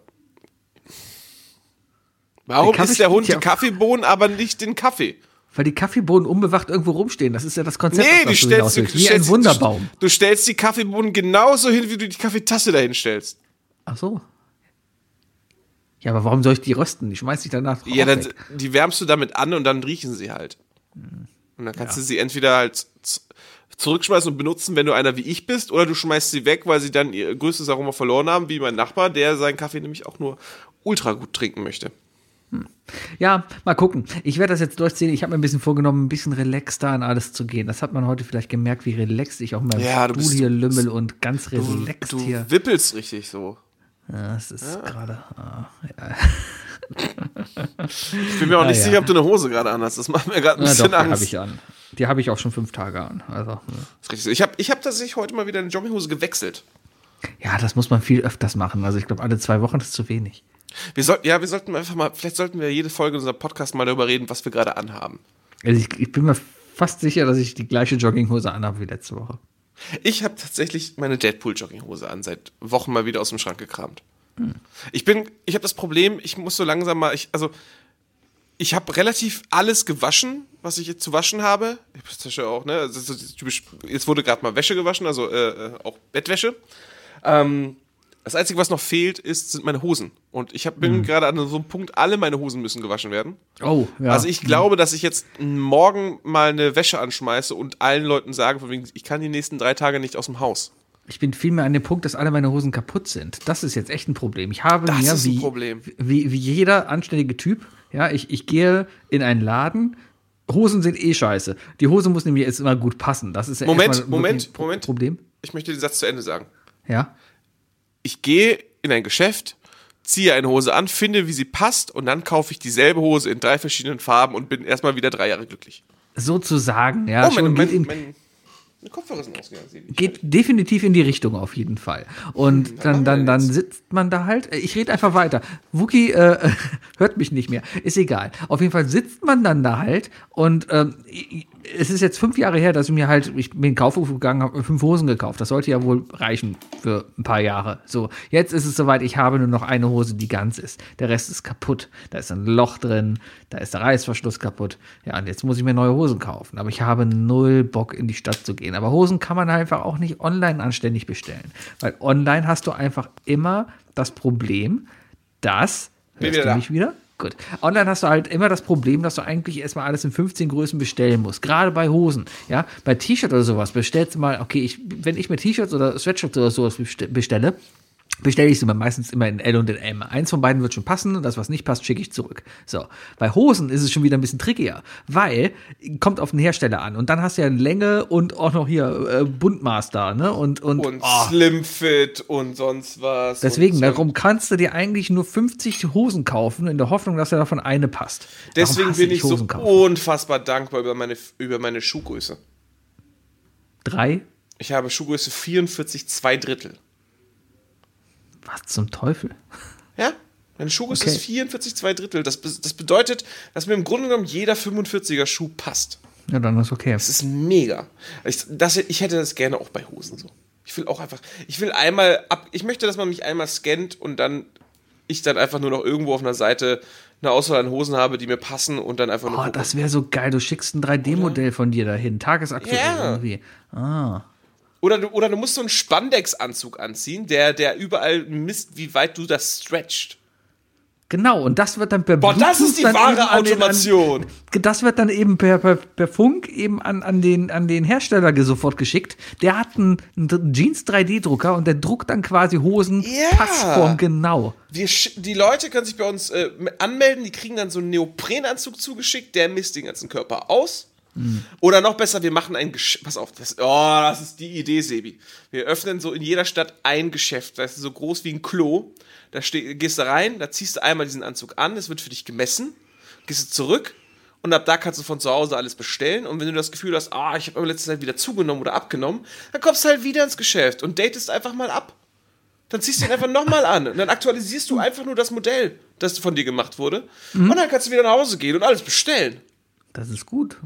warum Der isst der Hund die ja- Kaffeebohnen, aber nicht den Kaffee? Weil die Kaffeebohnen unbewacht irgendwo rumstehen. Das ist ja das Konzept, Nee, das die du stellst du, du Wie ein stellst, Wunderbaum. Du, du stellst die Kaffeebohnen genauso hin, wie du die Kaffeetasse dahin stellst. Ach so. Ja, aber warum soll ich die rösten? Ich schmeiß die danach Ja, dann, weg. die wärmst du damit an und dann riechen sie halt. Und dann kannst du sie entweder halt zurückschmeißen und benutzen, wenn du einer wie ich bist, oder du schmeißt sie weg, weil sie dann ihr größtes Aroma verloren haben, wie mein Nachbar, der seinen Kaffee nämlich auch nur ultra gut trinken möchte. Ja, mal gucken. Ich werde das jetzt durchziehen. Ich habe mir ein bisschen vorgenommen, ein bisschen relaxter an alles zu gehen. Das hat man heute vielleicht gemerkt, wie relaxed ich auch meinem Ja, du Stuhl bist- hier du- lümmel und ganz relaxed du hier. wippelst richtig so. Ja, das ist gerade. ah, ja. Ich bin mir auch nicht ja. sicher, ob du eine Hose gerade anhast. Das macht mir gerade ein Ja, doch, bisschen die habe Angst. ich an. Die habe ich auch schon fünf Tage an. Also, hm. Richtig. Ich habe ich hab tatsächlich heute mal wieder eine Jogginghose gewechselt. ja, das muss man viel öfters machen. Also ich glaube, alle zwei Wochen ist zu wenig. Wir sollten, ja, wir sollten einfach mal, vielleicht sollten wir jede Folge unserer Podcast mal darüber reden, was wir gerade anhaben. Also ich, ich bin mir fast sicher, dass ich die gleiche Jogginghose anhabe wie letzte Woche. Ich habe tatsächlich meine Deadpool-Jogginghose an, seit Wochen mal wieder aus dem Schrank gekramt. Ich bin, ich habe das Problem, ich muss so langsam mal, ich, also, ich habe relativ alles gewaschen, was ich jetzt zu waschen habe. Ich hab das ja auch, ne? Also, so typisch, jetzt wurde gerade mal Wäsche gewaschen, also äh, äh, auch Bettwäsche. Ähm, das Einzige, was noch fehlt, ist, sind meine Hosen. Und ich hab, bin gerade an so einem Punkt, alle meine Hosen müssen gewaschen werden. Oh, ja. Also ich glaube, dass ich jetzt morgen mal eine Wäsche anschmeiße und allen Leuten sage, von wegen, ich kann die nächsten drei Tage nicht aus dem Haus. Ich bin vielmehr an dem Punkt, dass alle meine Hosen kaputt sind. Das ist jetzt echt ein Problem. Ich habe Das mir ist ein wie, Problem. Wie, wie jeder anständige Typ, ja, ich, ich gehe in einen Laden. Hosen sind eh scheiße. Die Hose muss nämlich jetzt immer gut passen. Das ist ja Moment, Moment, Moment. Problem. Ich möchte den Satz zu Ende sagen. Ja. Ich gehe in ein Geschäft, ziehe eine Hose an, finde, wie sie passt und dann kaufe ich dieselbe Hose in drei verschiedenen Farben und bin erstmal wieder drei Jahre glücklich. Sozusagen, ja. oh, mein, schon mein, geht mein, Kopfhörer ausgegangen. Sebi. geht definitiv in die Richtung auf jeden Fall. Und dann, dann, dann sitzt man da halt. Ich rede einfach weiter. Wookie äh, hört mich nicht mehr. Ist egal. Auf jeden Fall sitzt man dann da halt und ähm, es ist jetzt fünf Jahre her, dass ich mir halt, ich bin in den Kaufhof gegangen, habe mir fünf Hosen gekauft. Das sollte ja wohl reichen für ein paar Jahre. So, jetzt ist es soweit, ich habe nur noch eine Hose, die ganz ist. Der Rest ist kaputt. Da ist ein Loch drin, da ist der Reißverschluss kaputt. Ja, und jetzt muss ich mir neue Hosen kaufen. Aber ich habe null Bock, in die Stadt zu gehen. Aber Hosen kann man einfach auch nicht online anständig bestellen. Weil online hast du einfach immer das Problem, dass. Hörst du mich wieder? Gut. Online hast du halt immer das Problem, dass du eigentlich erstmal alles in 15 Größen bestellen musst. Gerade bei Hosen. Ja, bei T-Shirt oder sowas bestellst du mal, okay, ich, wenn ich mir T-Shirts oder Sweatshirts oder sowas bestelle, bestelle ich sie mir meistens immer in L und in M. Eins von beiden wird schon passen und das, was nicht passt, schicke ich zurück. So. Bei Hosen ist es schon wieder ein bisschen trickier, weil kommt auf den Hersteller an und dann hast du ja Länge und auch noch hier äh, Buntmaster, ne? Und, und, Und oh, Slimfit und sonst was. deswegen, darum kannst du dir eigentlich nur 50 Hosen kaufen, in der Hoffnung, dass dir davon eine passt. Deswegen bin ich so Hosen kaufen. unfassbar dankbar über meine, über meine Schuhgröße. Drei? Ich habe Schuhgröße 44, zwei Drittel. Was zum Teufel? Ja? Meine Schuhgröße Okay. ist 44, zwei Drittel. Das, das bedeutet, dass mir im Grunde genommen jeder 45er Schuh passt. Ja, dann ist okay. Das ist mega. Ich, das, ich hätte das gerne auch bei Hosen so. Ich will auch einfach, ich will einmal ab, ich möchte, dass man mich einmal scannt und dann ich dann einfach nur noch irgendwo auf einer Seite eine Auswahl an Hosen habe, die mir passen und dann einfach nur Oh, gucke. das wäre so geil. Du schickst ein 3D-Modell von dir dahin, tagesaktuell Ja. irgendwie. Ah. Oder du, oder du musst so einen Spandex-Anzug anziehen, der, der überall misst, wie weit du das stretcht. Genau, und das wird dann per Boah, das Bluetooth ist die wahre den- Automation. An, das wird dann eben per, per, per Funk eben an, an, den, an den Hersteller sofort geschickt. Der hat einen, einen Jeans 3D-Drucker und der druckt dann quasi Hosen Ja. Passform genau. Wir, die Leute können sich bei uns äh, anmelden, die kriegen dann so einen Neoprenanzug zugeschickt, der misst den ganzen Körper aus. Oder noch besser, wir machen ein Geschäft. Pass auf, das, oh, das ist die Idee, Sebi. Wir öffnen so in jeder Stadt ein Geschäft, das ist so groß wie ein Klo. Da steh, gehst du rein, da ziehst du einmal diesen Anzug an, es wird für dich gemessen, gehst du zurück und ab da kannst du von zu Hause alles bestellen. Und wenn du das Gefühl hast, ah, ich habe aber letzte Zeit wieder zugenommen oder abgenommen, dann kommst du halt wieder ins Geschäft und datest einfach mal ab. Dann ziehst du ihn einfach nochmal an und dann aktualisierst du einfach nur das Modell, das von dir gemacht wurde. Und dann kannst du wieder nach Hause gehen und alles bestellen. Das ist gut.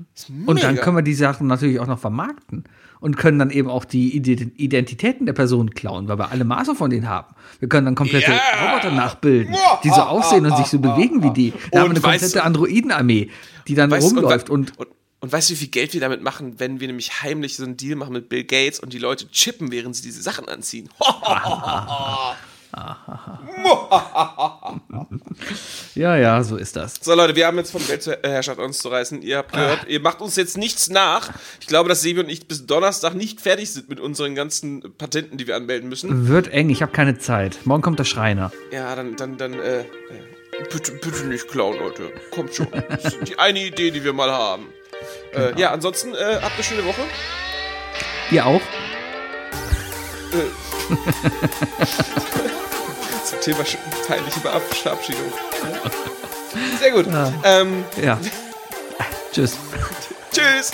und dann können wir die Sachen natürlich auch noch vermarkten und können dann eben auch die Ide- Identitäten der Personen klauen, weil wir alle Maße von denen haben. Wir können dann komplette Ja. Roboter nachbilden, die so aussehen und sich so bewegen wie die. Da haben wir eine komplette Androidenarmee, die dann Weißt rumläuft und, und, und, und weißt du, wie viel Geld wir damit machen, wenn wir nämlich heimlich so einen Deal machen mit Bill Gates und die Leute chippen, während sie diese Sachen anziehen? ja, ja, so ist das. So Leute, wir haben jetzt von Weltherrschaft uns zu reißen. Ihr habt gehört, ihr macht uns jetzt nichts nach. Ich glaube, dass Sebi und ich bis Donnerstag nicht fertig sind mit unseren ganzen Patenten, die wir anmelden müssen. Wird eng, ich habe keine Zeit. Morgen kommt der Schreiner. Ja, dann, dann, dann, äh, äh, bitte, bitte nicht klauen, Leute. Kommt schon. Das ist die eine Idee, die wir mal haben. Äh, ja, ansonsten, äh, habt eine schöne Woche. Ihr auch? Zum Thema peinliche Verabschiedung. Sehr gut. Ähm, Ja. Tschüss. tschüss.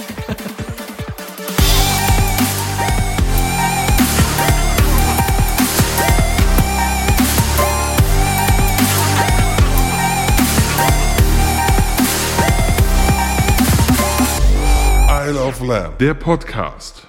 Isle of Lamb, der Podcast.